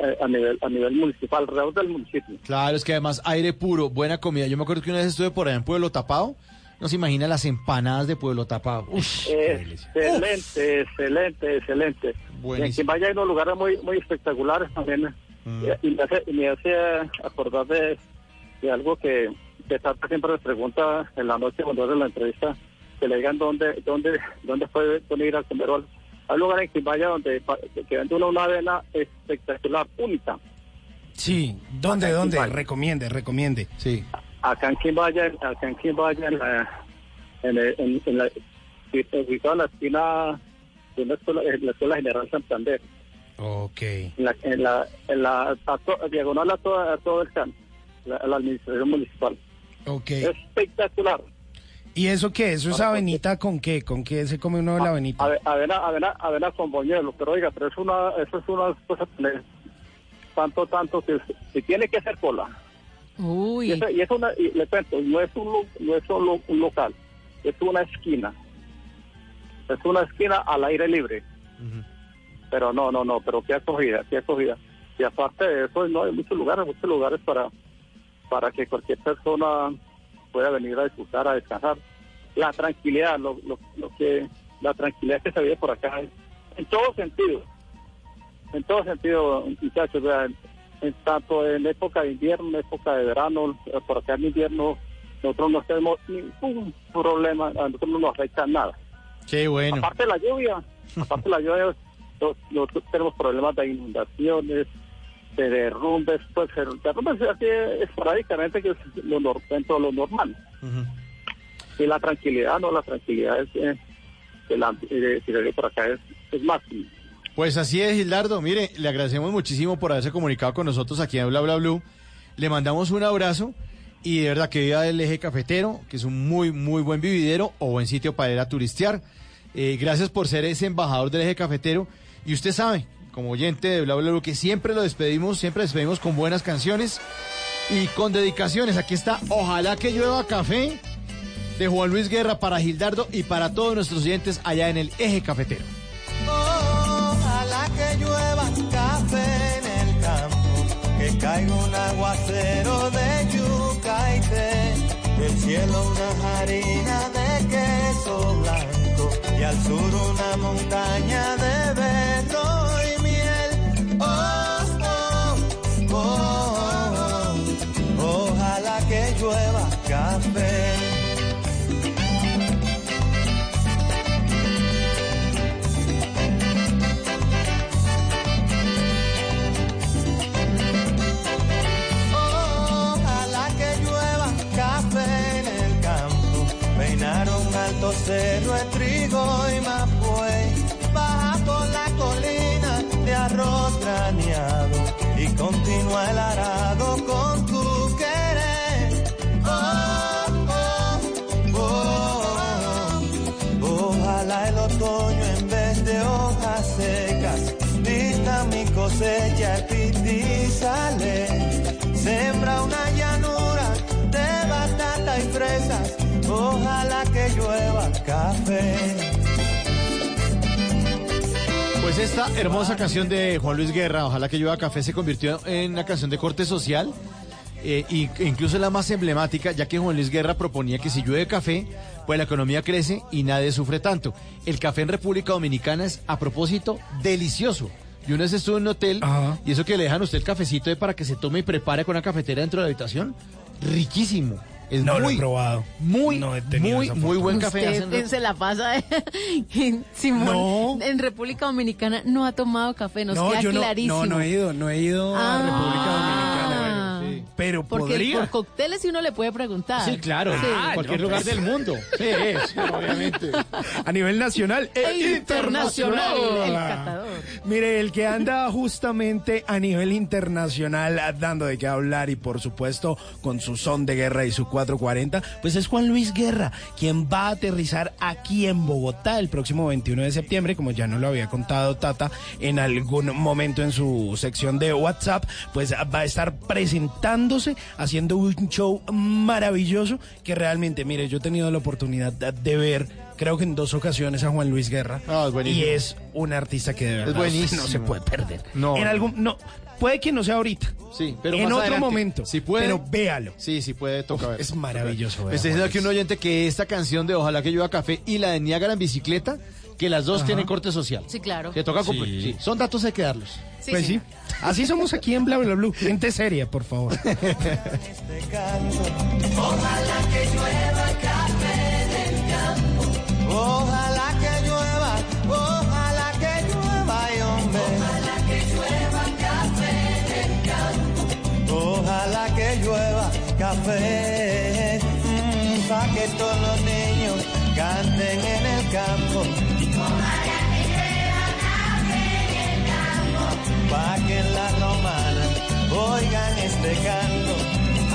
Speaker 20: eh, a nivel a nivel municipal, alrededor del municipio.
Speaker 2: Claro, es que además aire puro, buena comida. Yo me acuerdo que una vez estuve por allá en Pueblo Tapado. No se imagina las empanadas de Pueblo Tapado. Uf,
Speaker 20: Excelente, excelente, excelente. Y en Quimbaya hay unos lugares muy muy espectaculares también. Y, y me hace, y me hace acordar de, de algo que, que Tata siempre me pregunta en la noche cuando hace la entrevista, que le digan dónde dónde dónde puede ir a comer algo. Hay un lugar en Quimbaya donde que vende una, una avena espectacular, única.
Speaker 18: Sí, ¿dónde, dónde? Recomiende, recomiende.
Speaker 2: Sí.
Speaker 20: Acá en Quimbaya, acá en Quimbaya, en la, en, en, en la, ubicado en la esquina de una escuela, en la Escuela General Santander,
Speaker 18: Ok.
Speaker 20: en la, en la, en la a to- diagonal a, toda, a todo el CAN, la, la administración municipal.
Speaker 18: Ok.
Speaker 20: Espectacular.
Speaker 18: ¿Y eso qué? ¿Eso es avenita con qué? ¿Con qué se come uno de la avenita?
Speaker 20: Ave- Avena, avena, avena con boñuelo, pero oiga, pero es una, eso es una cosa tanto, tanto que si tiene que hacer cola.
Speaker 19: Uy.
Speaker 20: Y, es una, y le cuento, no es, un, lo- no es solo un local, es una esquina. Es una esquina al aire libre. Pero no, no, no, pero qué acogida, qué acogida. Y aparte de eso, no hay muchos lugares, muchos lugares para, para que cualquier persona pueda venir a disfrutar, a descansar. La tranquilidad, lo, lo, lo que, la tranquilidad que se vive por acá, en, todo sentido. En todo sentido, muchachos, vean, en tanto en época de invierno, en época de verano, eh, por acá en invierno, nosotros no tenemos ningún problema, a nosotros no nos afecta nada.
Speaker 2: Qué bueno.
Speaker 20: Aparte de la lluvia, aparte de la lluvia, nos- nosotros tenemos problemas de inundaciones, de derrumbes, pues el derrumbes así esporádicamente, que es lo, dentro de lo normal. Y la tranquilidad, no, la tranquilidad es, eh, la, de, de por acá es, es máxima.
Speaker 2: Pues así es, Gildardo. Mire, le agradecemos muchísimo por haberse comunicado con nosotros aquí en Bla Bla Blue. Le mandamos un abrazo y de verdad que viva el eje cafetero, que es un muy, muy buen vividero o buen sitio para ir a turistear. Eh, gracias por ser ese embajador del eje cafetero. Y usted sabe, como oyente de Bla Bla Blue, que siempre lo despedimos, siempre despedimos con buenas canciones y con dedicaciones. Aquí está Ojalá que llueva café de Juan Luis Guerra para Gildardo y para todos nuestros oyentes allá en el eje cafetero.
Speaker 17: Que caiga un aguacero de yuca y té, del cielo una harina de queso blanco y al sur una montaña de berro y miel. Oh, oh, oh, oh, ojalá que llueva café. Sembra una llanura de batata y. Ojalá que llueva café.
Speaker 2: Pues esta hermosa canción de Juan Luis Guerra, Ojalá que llueva café, se convirtió en una canción de corte social. eh, y, e incluso la más emblemática, ya que Juan Luis Guerra proponía que si llueve café, pues la economía crece y nadie sufre tanto. El café en República Dominicana es, a propósito, delicioso. Y una vez estuve en un hotel y eso que le dejan a usted el cafecito de para que se tome y prepare con una cafetera dentro de la habitación, riquísimo. Es
Speaker 18: No lo
Speaker 2: muy,
Speaker 18: he probado.
Speaker 2: Muy,
Speaker 18: No he
Speaker 2: muy, muy buen café.
Speaker 19: Usted
Speaker 2: hacen
Speaker 19: se la pasa en, Simón, en República Dominicana no ha tomado café, nos
Speaker 18: no,
Speaker 19: queda
Speaker 18: yo
Speaker 19: clarísimo.
Speaker 18: no, no he ido, no he ido a
Speaker 19: Ah.
Speaker 18: República Dominicana. Pero
Speaker 19: Porque
Speaker 18: podría.
Speaker 19: por cócteles sí uno le puede preguntar.
Speaker 2: Sí, claro,
Speaker 19: Sí.
Speaker 2: en cualquier lugar del mundo. Sí, sí, obviamente.
Speaker 18: A nivel nacional e,
Speaker 19: E internacional, el catador.
Speaker 18: Mire, el que anda justamente a nivel internacional dando de qué hablar y por supuesto con su son de guerra y su 440, pues es Juan Luis Guerra, quien va a aterrizar aquí en Bogotá el próximo 21 de septiembre, como ya nos lo había contado Tata en algún momento en su sección de WhatsApp, pues va a estar presentándose, haciendo un show maravilloso que realmente, mire, yo he tenido la oportunidad de ver, creo que en dos ocasiones a Juan Luis Guerra.
Speaker 2: es buenísimo.
Speaker 18: y es un artista que de verdad
Speaker 2: buenísimo.
Speaker 18: no se puede perder.
Speaker 2: No.
Speaker 18: En algún, no, puede que no sea ahorita.
Speaker 2: Sí, pero
Speaker 18: en
Speaker 2: más
Speaker 18: otro
Speaker 2: adelante.
Speaker 18: momento.
Speaker 2: Si puede.
Speaker 18: Pero véalo.
Speaker 2: Sí, sí puede tocar.
Speaker 18: Uf, es maravilloso ver
Speaker 2: Me está diciendo aquí un oyente que esta canción de Ojalá que llueva café y la de Niágara en bicicleta, que las dos
Speaker 18: Ajá.
Speaker 2: tienen corte social.
Speaker 19: Sí, claro.
Speaker 2: Que toca
Speaker 18: Sí.
Speaker 2: sí, Son datos hay que darlos.
Speaker 19: Sí,
Speaker 18: pues sí. Así somos aquí en Bla Bla Blue. Gente seria, por favor.
Speaker 17: Ojalá que llueva café del campo. Ojalá que llueva, ojalá que llueva, y hombre. Ojalá que llueva café del campo. Ojalá que llueva café. mm, pa' que todos los niños canten en el campo. Ojalá que llueva café en el campo. Pa' que en la romana oigan este canto.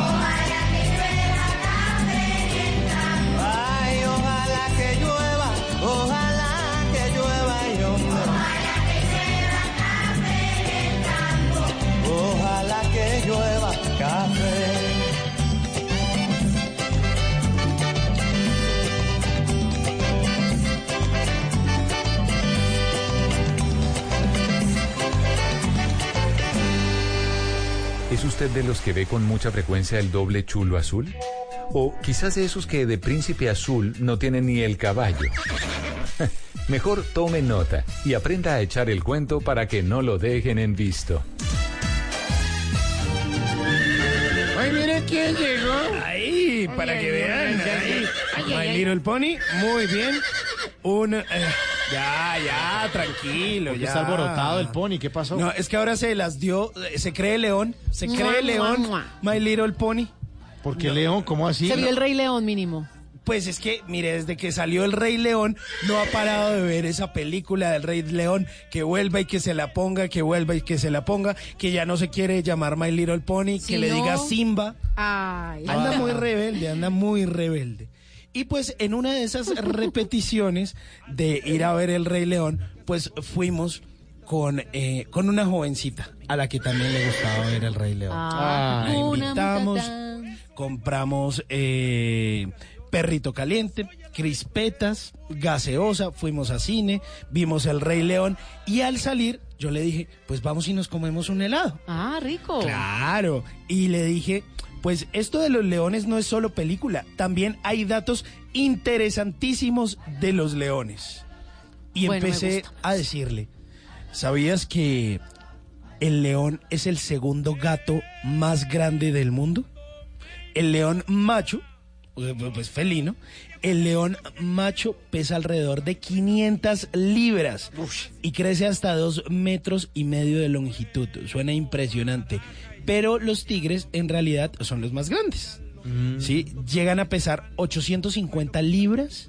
Speaker 17: Ojalá que llueva café en el campo. Ay, ojalá que llueva, ojalá que llueva y hombre. Ojalá que llueva café en el campo. Ojalá que llueva café.
Speaker 4: ¿Es usted de los que ve con mucha frecuencia el doble chulo azul? O quizás de esos que de príncipe azul no tienen ni el caballo. Mejor tome nota y aprenda a echar el cuento para que no lo dejen en visto.
Speaker 18: Ay, mire quién llegó. Ahí, para que vean. Ahí. My Little Pony, muy bien. Un. eh, ya, ya, tranquilo,
Speaker 2: Porque
Speaker 18: ya.
Speaker 2: está alborotado el pony, ¿qué pasó?
Speaker 18: No, es que ahora se las dio. eh, Se cree león. Se cree
Speaker 19: mua,
Speaker 18: león.
Speaker 19: mua.
Speaker 18: My Little Pony.
Speaker 2: ¿Por qué León? ¿Cómo así?
Speaker 19: Se vio el Rey León mínimo.
Speaker 18: Pues es que, mire, desde que salió El Rey León, no ha parado de ver esa película del Rey León, que vuelva y que se la ponga, que vuelva y que se la ponga, que ya no se quiere llamar My Little Pony,
Speaker 19: Si
Speaker 18: que le diga Simba.
Speaker 19: Ay.
Speaker 18: Anda muy rebelde, anda muy rebelde. Y pues en una de esas repeticiones de ir a ver El Rey León, pues fuimos con, eh, con una jovencita a la que también le gustaba ver El Rey León.
Speaker 19: Ah,
Speaker 18: invitamos, compramos eh, perrito caliente, crispetas, gaseosa, fuimos a cine, vimos El Rey León y al salir yo le dije, pues vamos y nos comemos un helado.
Speaker 19: Ah, rico.
Speaker 18: Claro. Y le dije, pues esto de los leones no es solo película, también hay datos interesantísimos de los leones. Y
Speaker 19: Bueno, me
Speaker 18: empecé
Speaker 19: gusta.
Speaker 18: a decirle, ¿sabías que el león es el segundo gato más grande del mundo? El león macho, pues pues, felino, el león macho pesa alrededor de 500 libras y crece hasta 2 metros y medio de longitud. Suena impresionante. Pero los tigres en realidad son los más grandes. ¿sí? Llegan a pesar 850 libras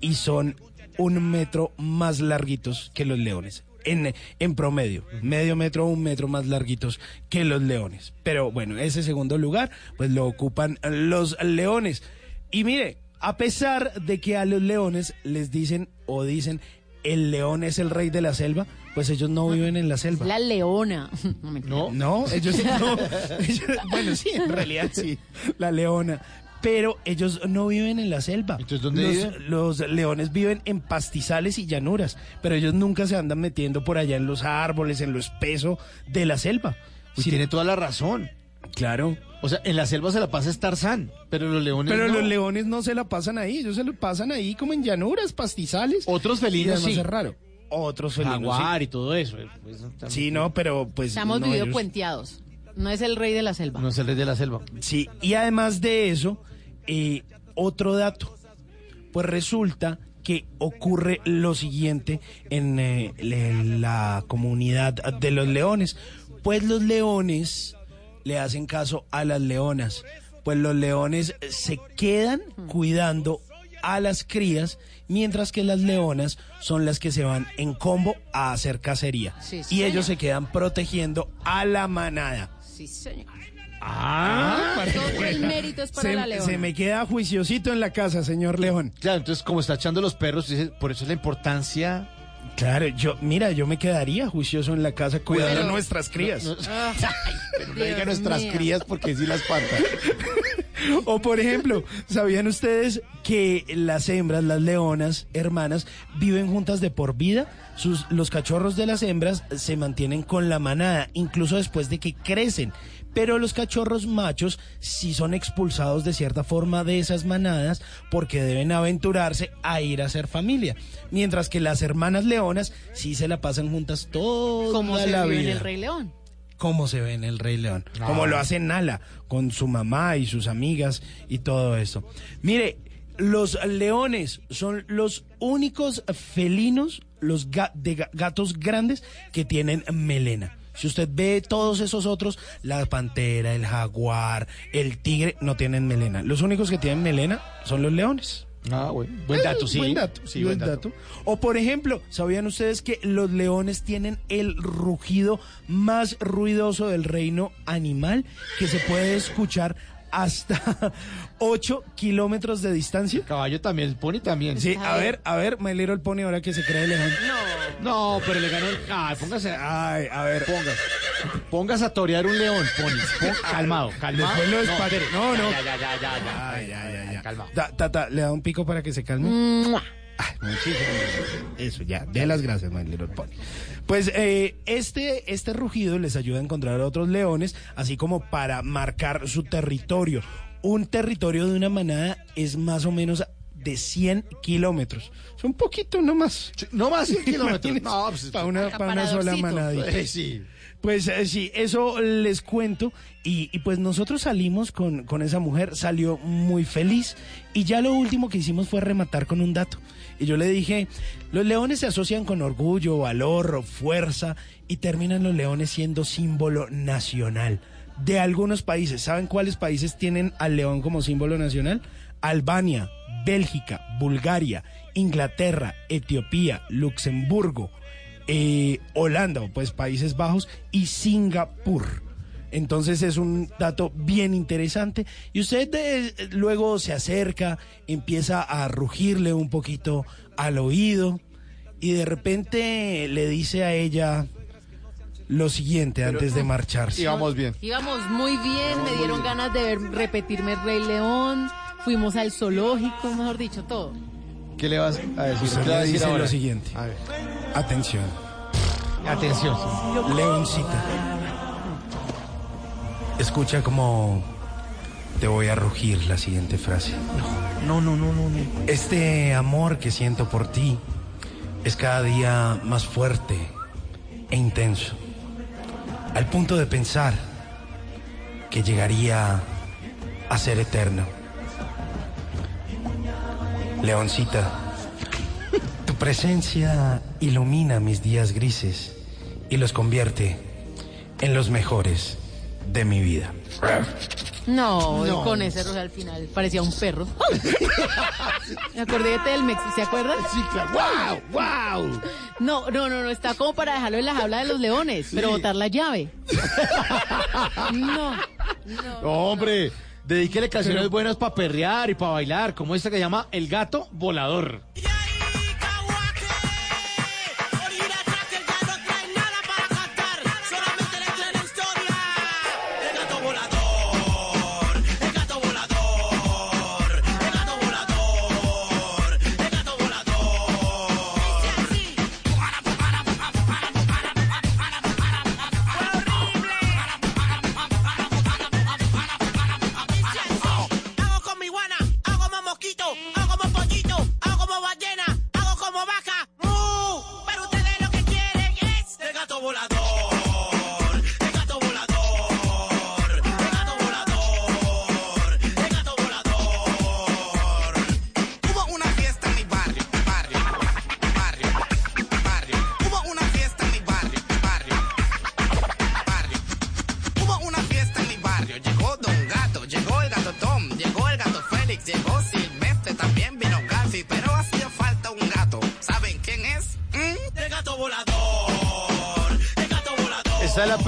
Speaker 18: y son un metro más larguitos que los leones. En, en promedio, medio metro o un metro más larguitos que los leones. Pero bueno, ese segundo lugar, pues lo ocupan los leones. Y mire, a pesar de que a los leones les dicen o dicen el león es el rey de la selva, pues ellos no viven en la selva.
Speaker 19: La leona. No.
Speaker 18: No, ellos no. Ellos- bueno, sí, en realidad sí, la leona. Pero ellos no viven en la selva.
Speaker 2: Entonces, ¿dónde
Speaker 18: los,
Speaker 2: viven?
Speaker 18: los leones viven en pastizales y llanuras, pero ellos nunca se andan metiendo por allá en los árboles, en lo espeso de la selva.
Speaker 2: Uy,
Speaker 18: Sí,
Speaker 2: tiene toda la razón.
Speaker 18: Claro.
Speaker 2: O sea, en la selva se la pasa Tarzán, pero los leones
Speaker 18: Pero
Speaker 2: no.
Speaker 18: los leones no se la pasan ahí, ellos se lo pasan ahí como en llanuras, pastizales.
Speaker 2: Otros felinos sí.
Speaker 18: es raro. Otros felinos.
Speaker 2: Jaguar y todo eso. pues,
Speaker 18: Sí, no, pero pues.
Speaker 19: Estamos
Speaker 18: no,
Speaker 19: vivido
Speaker 18: ellos-
Speaker 19: puenteados. No es el rey de la selva.
Speaker 2: No es el rey de la selva.
Speaker 18: Sí, y además de eso, eh, otro dato. Pues resulta que ocurre lo siguiente en eh, le- la comunidad de los leones. Pues los leones le hacen caso a las leonas. Pues los leones se quedan cuidando a las crías, mientras que las leonas son las que se van en combo a hacer cacería.
Speaker 19: Sí,
Speaker 18: y
Speaker 19: señor.
Speaker 18: ellos se quedan protegiendo a la manada.
Speaker 19: Sí, señor.
Speaker 18: Ah,
Speaker 19: Todo el mérito es para
Speaker 18: se,
Speaker 19: la leona.
Speaker 18: se me queda juiciosito en la casa, señor León.
Speaker 2: Claro, entonces como está echando los perros, dice, por eso es la importancia.
Speaker 18: Claro, yo, mira, yo me quedaría juicioso en la casa cuidando
Speaker 19: Pero-
Speaker 18: nuestras crías.
Speaker 2: No, no,
Speaker 18: pero
Speaker 19: no diga nuestras
Speaker 2: crías porque sí las espanta.
Speaker 18: O por ejemplo, ¿sabían ustedes que las hembras, las leonas, hermanas, viven juntas de por vida? Sus, los cachorros de las hembras se mantienen con la manada, incluso después de que crecen. Pero los cachorros machos sí son expulsados de cierta forma de esas manadas porque deben aventurarse a ir a ser familia. Mientras que las hermanas leonas sí se la pasan juntas toda
Speaker 19: Como se
Speaker 18: la
Speaker 19: vive
Speaker 18: vida
Speaker 19: en el Rey León.
Speaker 18: Cómo se ve en el Rey León,
Speaker 2: Ah.
Speaker 18: como lo hace Nala con su mamá y sus amigas y todo eso. Mire, los leones son los únicos felinos, los ga- de ga- gatos grandes que tienen melena. Si usted ve todos esos otros, la pantera, el jaguar, el tigre, no tienen melena. Los únicos que tienen melena son los leones.
Speaker 2: Ah, bueno. Buen
Speaker 18: Eh,
Speaker 2: dato, sí.
Speaker 18: Buen dato,
Speaker 2: Sí,
Speaker 18: buen
Speaker 2: buen dato.
Speaker 18: dato. O por ejemplo, ¿sabían ustedes que los leones tienen el rugido más ruidoso del reino animal que se puede escuchar hasta 8 kilómetros de distancia?
Speaker 2: Caballo también, el pony también.
Speaker 18: Sí, a ver, a ver, My Little Pony ahora que se cree león.
Speaker 2: No, pero le ganó. Ay, póngase.
Speaker 18: Ay, a ver.
Speaker 2: Póngase. Póngase a torear un león, pony. Pon- calmado, calmado.
Speaker 18: Después lo
Speaker 2: no, espere.
Speaker 18: No, no.
Speaker 2: Ya, ya, ya, ya, ya.
Speaker 18: Ya, ya, ya.
Speaker 2: Calmado.
Speaker 18: Da- Tata, ¿le da un pico para que se calme? Muchísimas gracias. Eso, ya. De las gracias, My Little Pony. Pues eh, este, este rugido les ayuda a encontrar a otros leones, así como para marcar su territorio. Un territorio de una manada es más o menos de 100 kilómetros. Es un poquito nomás.
Speaker 21: No más 100 kilómetros. No, pues,
Speaker 18: para una, para una sola manadita.
Speaker 21: Eh, sí.
Speaker 18: Pues eh, sí, eso les cuento. Y, y pues nosotros salimos con, con esa mujer, salió muy feliz. Y ya lo último que hicimos fue rematar con un dato. Y yo le dije, los leones se asocian con orgullo, valor, fuerza, y terminan los leones siendo símbolo nacional de algunos países. ¿Saben cuáles países tienen al león como símbolo nacional? Albania, Bélgica, Bulgaria, Inglaterra, Etiopía, Luxemburgo, eh, Holanda, o pues Países Bajos, y Singapur. Entonces es un dato bien interesante. Y usted eh, luego se acerca, empieza a rugirle un poquito al oído y de repente le dice a ella lo siguiente antes de marcharse.
Speaker 21: Íbamos bien.
Speaker 19: Íbamos muy bien, me dieron ganas de ver, repetirme el Rey León, fuimos al zoológico, mejor dicho, todo.
Speaker 21: ¿Qué le vas a decir?
Speaker 18: Usted
Speaker 21: ¿Qué le va a
Speaker 18: le
Speaker 21: decir
Speaker 18: dice
Speaker 21: ahora?
Speaker 18: lo siguiente.
Speaker 21: A ver.
Speaker 18: Atención,
Speaker 21: Atención.
Speaker 18: leoncita. Escucha como te voy a rugir la siguiente frase.
Speaker 21: No, no, no, no, no.
Speaker 18: Este amor que siento por ti es cada día más fuerte e intenso, al punto de pensar que llegaría a ser eterno. Leoncita, tu presencia ilumina mis días grises y los convierte en los mejores de mi vida.
Speaker 19: No,
Speaker 18: No.
Speaker 19: con ese rojo al final parecía un perro. Me acordé de Telmex, ¿se acuerdan?
Speaker 18: Sí, claro. ¡Wow! ¡Wow!
Speaker 19: No, no, no, no, está como para dejarlo en la jaula de los leones, pero botar la llave. No.
Speaker 21: Hombre, dedíquele canciones buenas para perrear y para bailar, como esta que se llama El Gato Volador.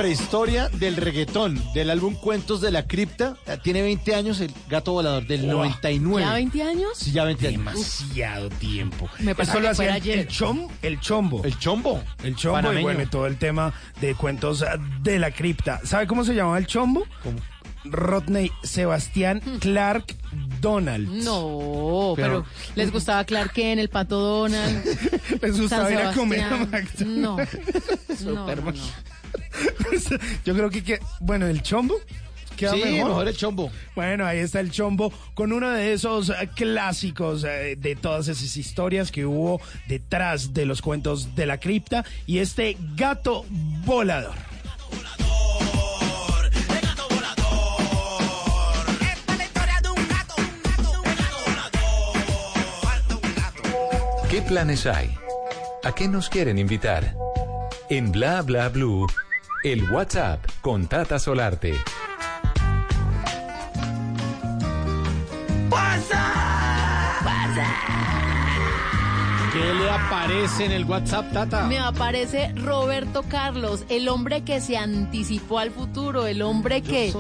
Speaker 21: Prehistoria del reggaetón, del álbum Cuentos de la Cripta. Eh, Tiene 20 años el Gato Volador, del
Speaker 18: Wow.
Speaker 21: 99.
Speaker 19: ¿Ya 20 años?
Speaker 21: Sí, ya 20 años.
Speaker 18: Demasiado tiempo.
Speaker 19: Me pensaba
Speaker 18: lo hacía
Speaker 19: ayer.
Speaker 18: el, chom, el chombo.
Speaker 21: El chombo.
Speaker 18: El chombo y
Speaker 21: Panameño.
Speaker 18: bueno, y todo el tema de cuentos de la cripta. ¿Sabe cómo se llamaba el chombo?
Speaker 21: ¿Cómo?
Speaker 18: Rodney Sebastián Clark Donald.
Speaker 19: No,
Speaker 18: Pero-
Speaker 19: pero, les gustaba Clark Kent, el Pato Donald.
Speaker 18: Les gustaba ir a comer a. McDonald's.
Speaker 19: No. No, no,
Speaker 18: Yo creo que, que- bueno, el chombo. queda
Speaker 21: Sí,
Speaker 18: mejor.
Speaker 21: mejor el chombo.
Speaker 18: Bueno, ahí está el chombo con uno de esos eh, clásicos eh, de todas esas historias que hubo detrás de los cuentos de la cripta y este gato volador.
Speaker 4: ¿Qué planes hay? ¿A qué nos quieren invitar? En Bla Bla Blue, el WhatsApp con Tata Solarte.
Speaker 2: ¿Qué le aparece en el WhatsApp, Tata?
Speaker 19: Me aparece Roberto Carlos, el hombre que se anticipó al futuro, el hombre que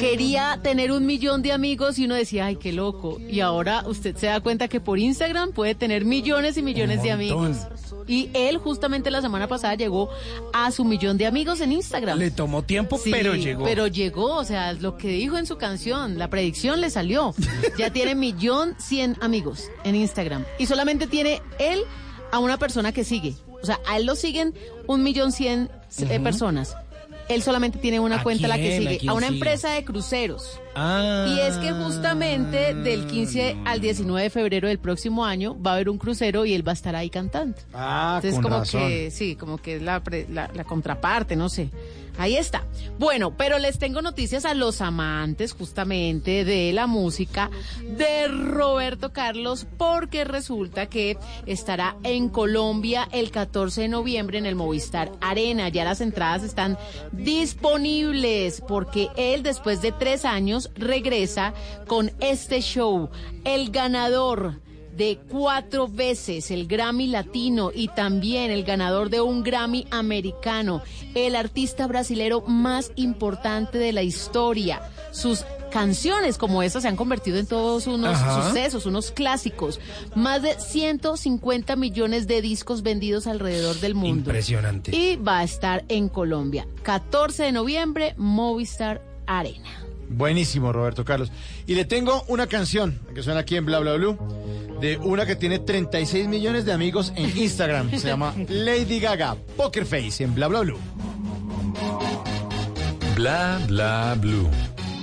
Speaker 19: quería tener un millón de amigos y uno decía, ay, qué loco. Y ahora usted se da cuenta que por Instagram puede tener millones y millones de amigos. Y él justamente la semana pasada llegó a su millón de amigos en Instagram.
Speaker 18: Le tomó tiempo,
Speaker 19: Sí,
Speaker 18: pero llegó.
Speaker 19: Pero llegó, o sea, lo que dijo en su canción, la predicción le salió. Ya tiene millón cien amigos en Instagram. Y solamente tiene él a una persona que sigue. O sea, a él lo siguen un millón cien eh, personas. Él solamente tiene una
Speaker 18: ¿A
Speaker 19: cuenta la que sigue. A una
Speaker 18: sigue?
Speaker 19: empresa de cruceros.
Speaker 18: Ah.
Speaker 19: Y es que justamente del 15 al 19 de febrero del próximo año va a haber un crucero y él va a estar ahí cantando.
Speaker 2: Ah,
Speaker 19: Entonces,
Speaker 2: con
Speaker 19: como
Speaker 2: razón.
Speaker 19: que, sí, como que es la, la contraparte, no sé. Ahí está. Bueno, pero les tengo noticias a los amantes justamente de la música de Roberto Carlos, porque resulta que estará en Colombia el 14 de noviembre en el Movistar Arena. Ya las entradas están disponibles, porque él después de tres años regresa con este show. El ganador de cuatro veces el Grammy Latino y también el ganador de un Grammy americano, el artista brasilero más importante de la historia. Sus canciones como esta se han convertido en todos unos
Speaker 18: Ajá.
Speaker 19: sucesos, unos clásicos. Más de 150 millones de discos vendidos alrededor del mundo.
Speaker 18: Impresionante.
Speaker 19: Y va a estar en Colombia. 14 de noviembre, Movistar Arena.
Speaker 2: Buenísimo, Roberto Carlos. Y le tengo una canción que suena aquí en Bla Bla Blue de una que tiene 36 millones de amigos en Instagram. Se llama Lady Gaga Poker Face en Bla Bla Blue.
Speaker 4: Bla bla blue.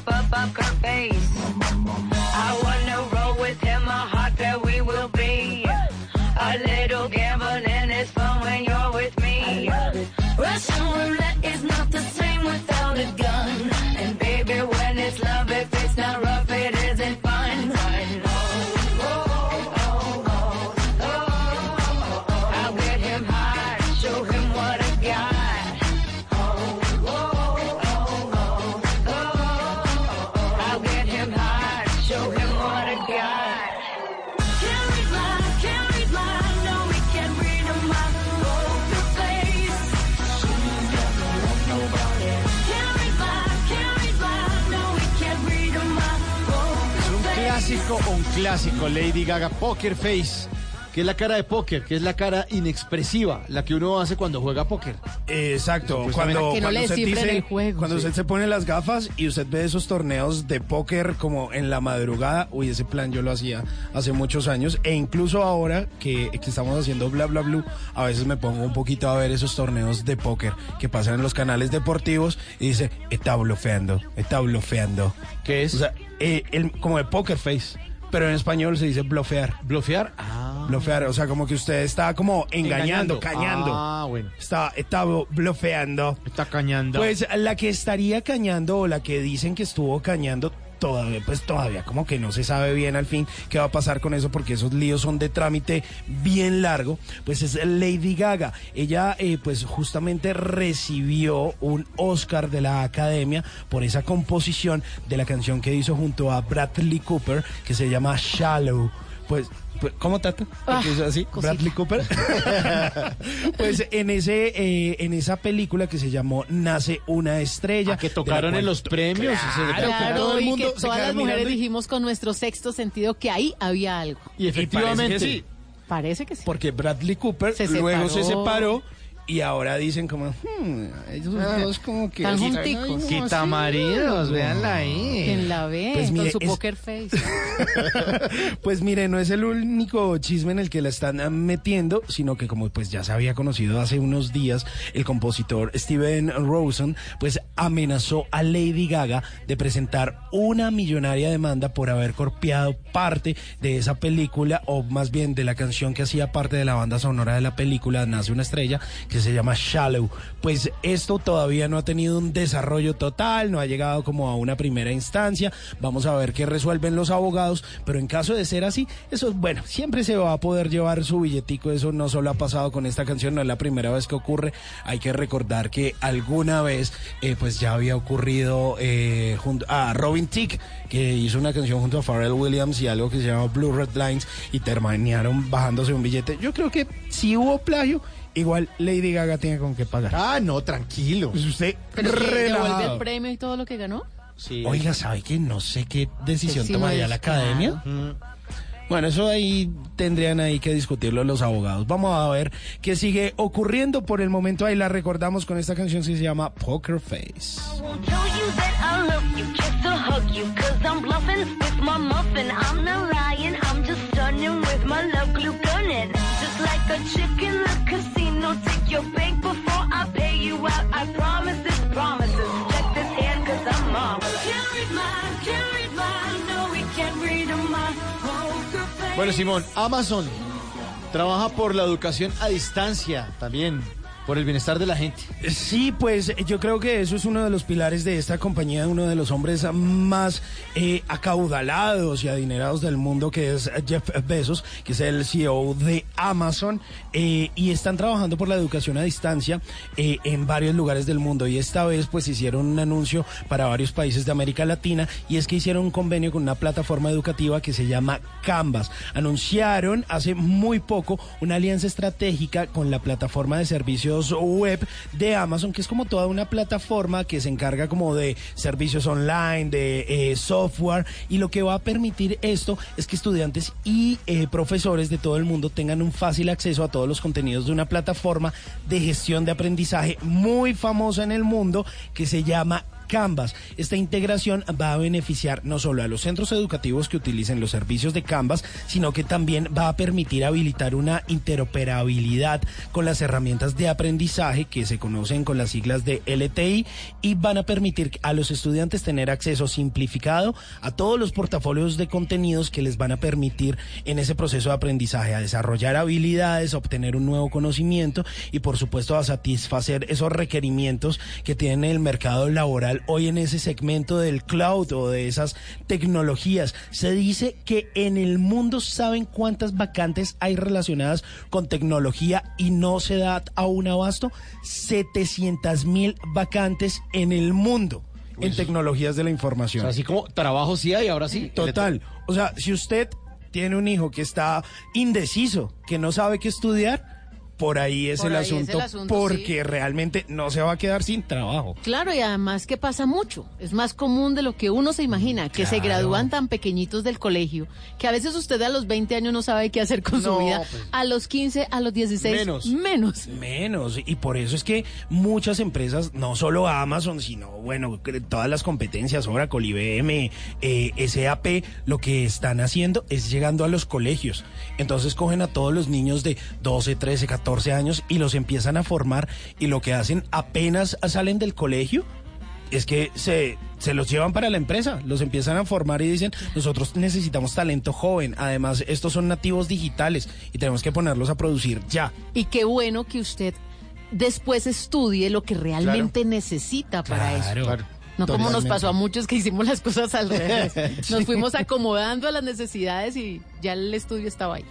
Speaker 22: face, pop, pop, poker
Speaker 2: clásico Lady Gaga Poker Face, que es la cara de póker, que es la cara inexpresiva, la que uno hace cuando juega póker.
Speaker 18: Exacto, cuando,
Speaker 19: Que no
Speaker 18: cuando usted dice,
Speaker 19: el juego.
Speaker 18: cuando
Speaker 19: Sí.
Speaker 18: usted se pone las gafas y usted ve esos torneos de póker como en la madrugada, uy, ese plan yo lo hacía hace muchos años e incluso ahora que, que estamos haciendo bla bla blue, a veces me pongo un poquito a ver esos torneos de póker que pasan en los canales deportivos y dice, está blofeando, está blofeando.
Speaker 2: ¿Qué es?
Speaker 18: O sea, eh, el- como de poker face, pero en español se dice blofear.
Speaker 2: ¿Blofear? Ah.
Speaker 18: Blofear, o sea, como que usted está como engañando,
Speaker 2: Engañando.
Speaker 18: cañando.
Speaker 2: Ah, bueno.
Speaker 18: Está, está blofeando.
Speaker 2: Está cañando.
Speaker 18: Pues la que estaría cañando o la que dicen que estuvo cañando todavía, pues todavía como que no se sabe bien al fin qué va a pasar con eso porque esos líos son de trámite bien largo, pues es Lady Gaga. Ella eh, pues justamente recibió un Oscar de la Academia por esa composición de la canción que hizo junto a Bradley Cooper que se llama Shallow. Pues ¿Cómo Tata?
Speaker 19: Ah,
Speaker 18: así,
Speaker 19: cosita.
Speaker 18: Bradley Cooper. pues en ese eh, en esa película que se llamó Nace una estrella.
Speaker 2: Ah, que tocaron
Speaker 18: cual-
Speaker 2: en los premios. y se-
Speaker 18: Claro,
Speaker 19: Claro,
Speaker 18: todo el
Speaker 19: y
Speaker 18: mundo
Speaker 19: que
Speaker 18: se
Speaker 19: todas las mujeres
Speaker 18: y-
Speaker 19: dijimos con nuestro sexto sentido que ahí había algo.
Speaker 2: Y efectivamente.
Speaker 18: parece que sí.
Speaker 19: Parece que sí.
Speaker 18: Porque Bradley Cooper
Speaker 19: Se
Speaker 18: luego se
Speaker 19: separó.
Speaker 18: Y ahora dicen como, hmm, ellos dos como que...
Speaker 19: Tan
Speaker 18: Ay,
Speaker 19: junticos.
Speaker 18: no,
Speaker 2: Quitamaríos,
Speaker 18: sí,
Speaker 2: véanla
Speaker 19: ¿Quién
Speaker 2: ahí.
Speaker 19: la ve
Speaker 18: Pues mire,
Speaker 19: con su
Speaker 18: es-
Speaker 19: poker face?
Speaker 18: Pues mire, no es el único chisme en el que la están ah, metiendo, sino que como pues ya se había conocido hace unos días, el compositor Steven Rosen pues amenazó a Lady Gaga de presentar una millonaria demanda por haber copiado parte de esa película o más bien de la canción que hacía parte de la banda sonora de la película Nace una estrella que se llama Shallow. Pues esto todavía no ha tenido un desarrollo total, no ha llegado como a una primera instancia. Vamos a ver qué resuelven los abogados, pero en caso de ser así, eso bueno, siempre se va a poder llevar su billetico. Eso no solo ha pasado con esta canción, no es la primera vez que ocurre. Hay que recordar que alguna vez, eh, pues ya había ocurrido eh, junto a Robin Thicke, que hizo una canción junto a Pharrell Williams y algo que se llama Blue Red Lines y terminaron bajándose un billete. Yo creo que si hubo plagio, igual Lady Gaga tiene con qué pagar.
Speaker 2: Ah, no, tranquilo.
Speaker 18: Pues usted
Speaker 19: ¿Pero
Speaker 18: relajado.
Speaker 19: el premio y todo lo que ganó?
Speaker 2: Sí.
Speaker 18: Oiga, ¿sabe que no sé qué decisión
Speaker 19: Sí,
Speaker 18: tomaría la academia?
Speaker 2: Mm.
Speaker 18: Bueno, eso ahí tendrían ahí que discutirlo los abogados. Vamos a ver qué sigue ocurriendo por el momento. Ahí la recordamos con esta canción que se llama Poker Face.
Speaker 22: Take your bank before I pay you. I. Check this hand, I'm face.
Speaker 2: Bueno, Simón, Amazon trabaja por la educación a distancia también, por el bienestar de la gente.
Speaker 18: Sí, pues yo creo que eso es uno de los pilares de esta compañía, uno de los hombres más eh, acaudalados y adinerados del mundo, que es Jeff Bezos, que es el CEO de Amazon, eh, y están trabajando por la educación a distancia eh, en varios lugares del mundo. Y esta vez pues hicieron un anuncio para varios países de América Latina, y es que hicieron un convenio con una plataforma educativa que se llama Canvas. Anunciaron hace muy poco una alianza estratégica con la plataforma de servicios web de Amazon, que es como toda una plataforma que se encarga como de servicios online, de eh, software, y lo que va a permitir esto es que estudiantes y eh, profesores de todo el mundo tengan un fácil acceso a todos los contenidos de una plataforma de gestión de aprendizaje muy famosa en el mundo que se llama Canvas. Esta integración va a beneficiar no solo a los centros educativos que utilicen los servicios de Canvas, sino que también va a permitir habilitar una interoperabilidad con las herramientas de aprendizaje que se conocen con las siglas de LTI y van a permitir a los estudiantes tener acceso simplificado a todos los portafolios de contenidos que les van a permitir en ese proceso de aprendizaje a desarrollar habilidades, obtener un nuevo conocimiento y por supuesto a satisfacer esos requerimientos que tiene el mercado laboral hoy en ese segmento del cloud o de esas tecnologías. Se dice que en el mundo saben cuántas vacantes hay relacionadas con tecnología y no se da a un abasto 700 mil vacantes en el mundo en tecnologías de la
Speaker 2: O
Speaker 18: información.
Speaker 2: sea, así como trabajo sí hay, ahora sí.
Speaker 18: Total. O sea, si usted tiene un hijo que está indeciso, que no sabe qué estudiar, por ahí es,
Speaker 19: Por
Speaker 18: el,
Speaker 19: ahí es el
Speaker 18: asunto, porque realmente no se va a quedar sin trabajo.
Speaker 19: Claro, y además que pasa mucho. Es más común de lo que uno se imagina, que se gradúan tan pequeñitos del colegio, que a veces usted a los 20 años no sabe qué hacer con
Speaker 18: No,
Speaker 19: su vida.
Speaker 18: pues.
Speaker 19: A los 15, a los 16,
Speaker 18: Menos.
Speaker 19: menos.
Speaker 18: Menos, y por eso es que muchas empresas, no solo Amazon, sino, bueno, todas las competencias, Oracle, IBM, eh, SAP, lo que están haciendo es llegando a los colegios. Entonces cogen a todos los niños de 12, 13, 14 años y los empiezan a formar y lo que hacen apenas salen del colegio es que se, se los llevan para la empresa, los empiezan a formar y dicen, nosotros necesitamos talento joven, además estos son nativos digitales y tenemos que ponerlos a producir ya.
Speaker 19: Y qué bueno que usted después estudie lo que realmente necesita para eso.
Speaker 18: Claro.
Speaker 19: No como nos pasó a muchos que hicimos las cosas al revés. Nos fuimos acomodando a las necesidades y ya el estudio estaba ahí.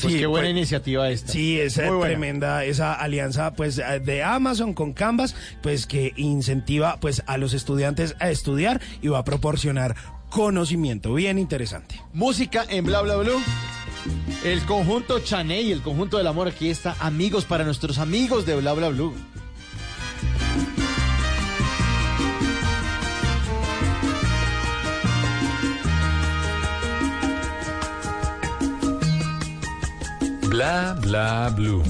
Speaker 2: Pues qué buena iniciativa esta.
Speaker 18: Sí, es
Speaker 2: Muy buena.
Speaker 18: tremenda esa alianza pues eh, de Amazon con Canvas, pues que incentiva pues a los estudiantes a estudiar y va a proporcionar conocimiento bien interesante.
Speaker 2: Música en Bla Bla Blue. El conjunto Chaney, el conjunto del amor, aquí está, amigos para nuestros amigos de Bla Bla Blue.
Speaker 23: Bla bla blue.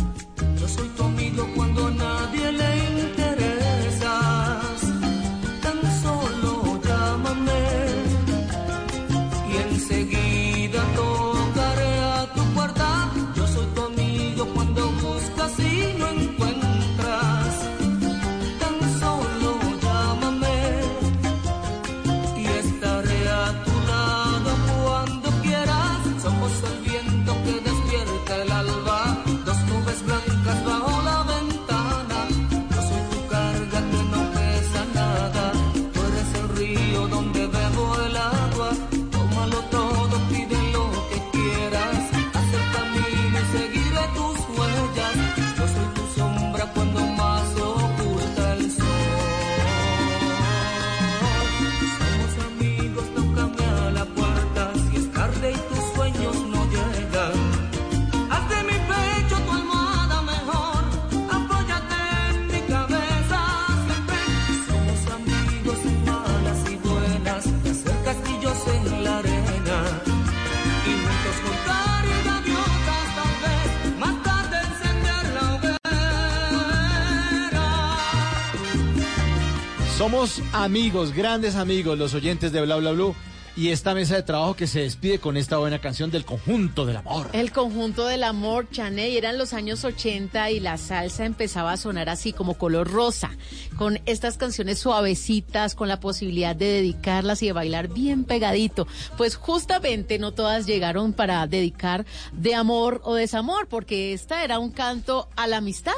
Speaker 24: Somos amigos,
Speaker 2: grandes amigos, los oyentes de Bla Bla Blue. Y esta mesa de trabajo que se despide con esta buena canción del conjunto del amor.
Speaker 19: El conjunto del amor, Chaney, eran los años 80 y la salsa empezaba a sonar así como color rosa, con estas canciones suavecitas, con la posibilidad de dedicarlas y de bailar bien pegadito. Pues justamente no todas llegaron para dedicar de amor o desamor, porque esta era un canto a la amistad.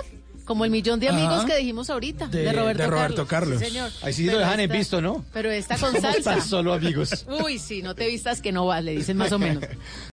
Speaker 19: Como el millón de amigos
Speaker 18: Ajá.
Speaker 19: que dijimos ahorita, de,
Speaker 18: De-
Speaker 19: Roberto,
Speaker 18: de Roberto Carlos.
Speaker 19: Sí, señor.
Speaker 2: Ahí sí lo dejan en visto, ¿no?
Speaker 19: Pero esta con
Speaker 2: ¿Cómo
Speaker 19: salsa.
Speaker 2: solo amigos?
Speaker 19: Uy, sí, no te vistas que no vas, le dicen más o menos.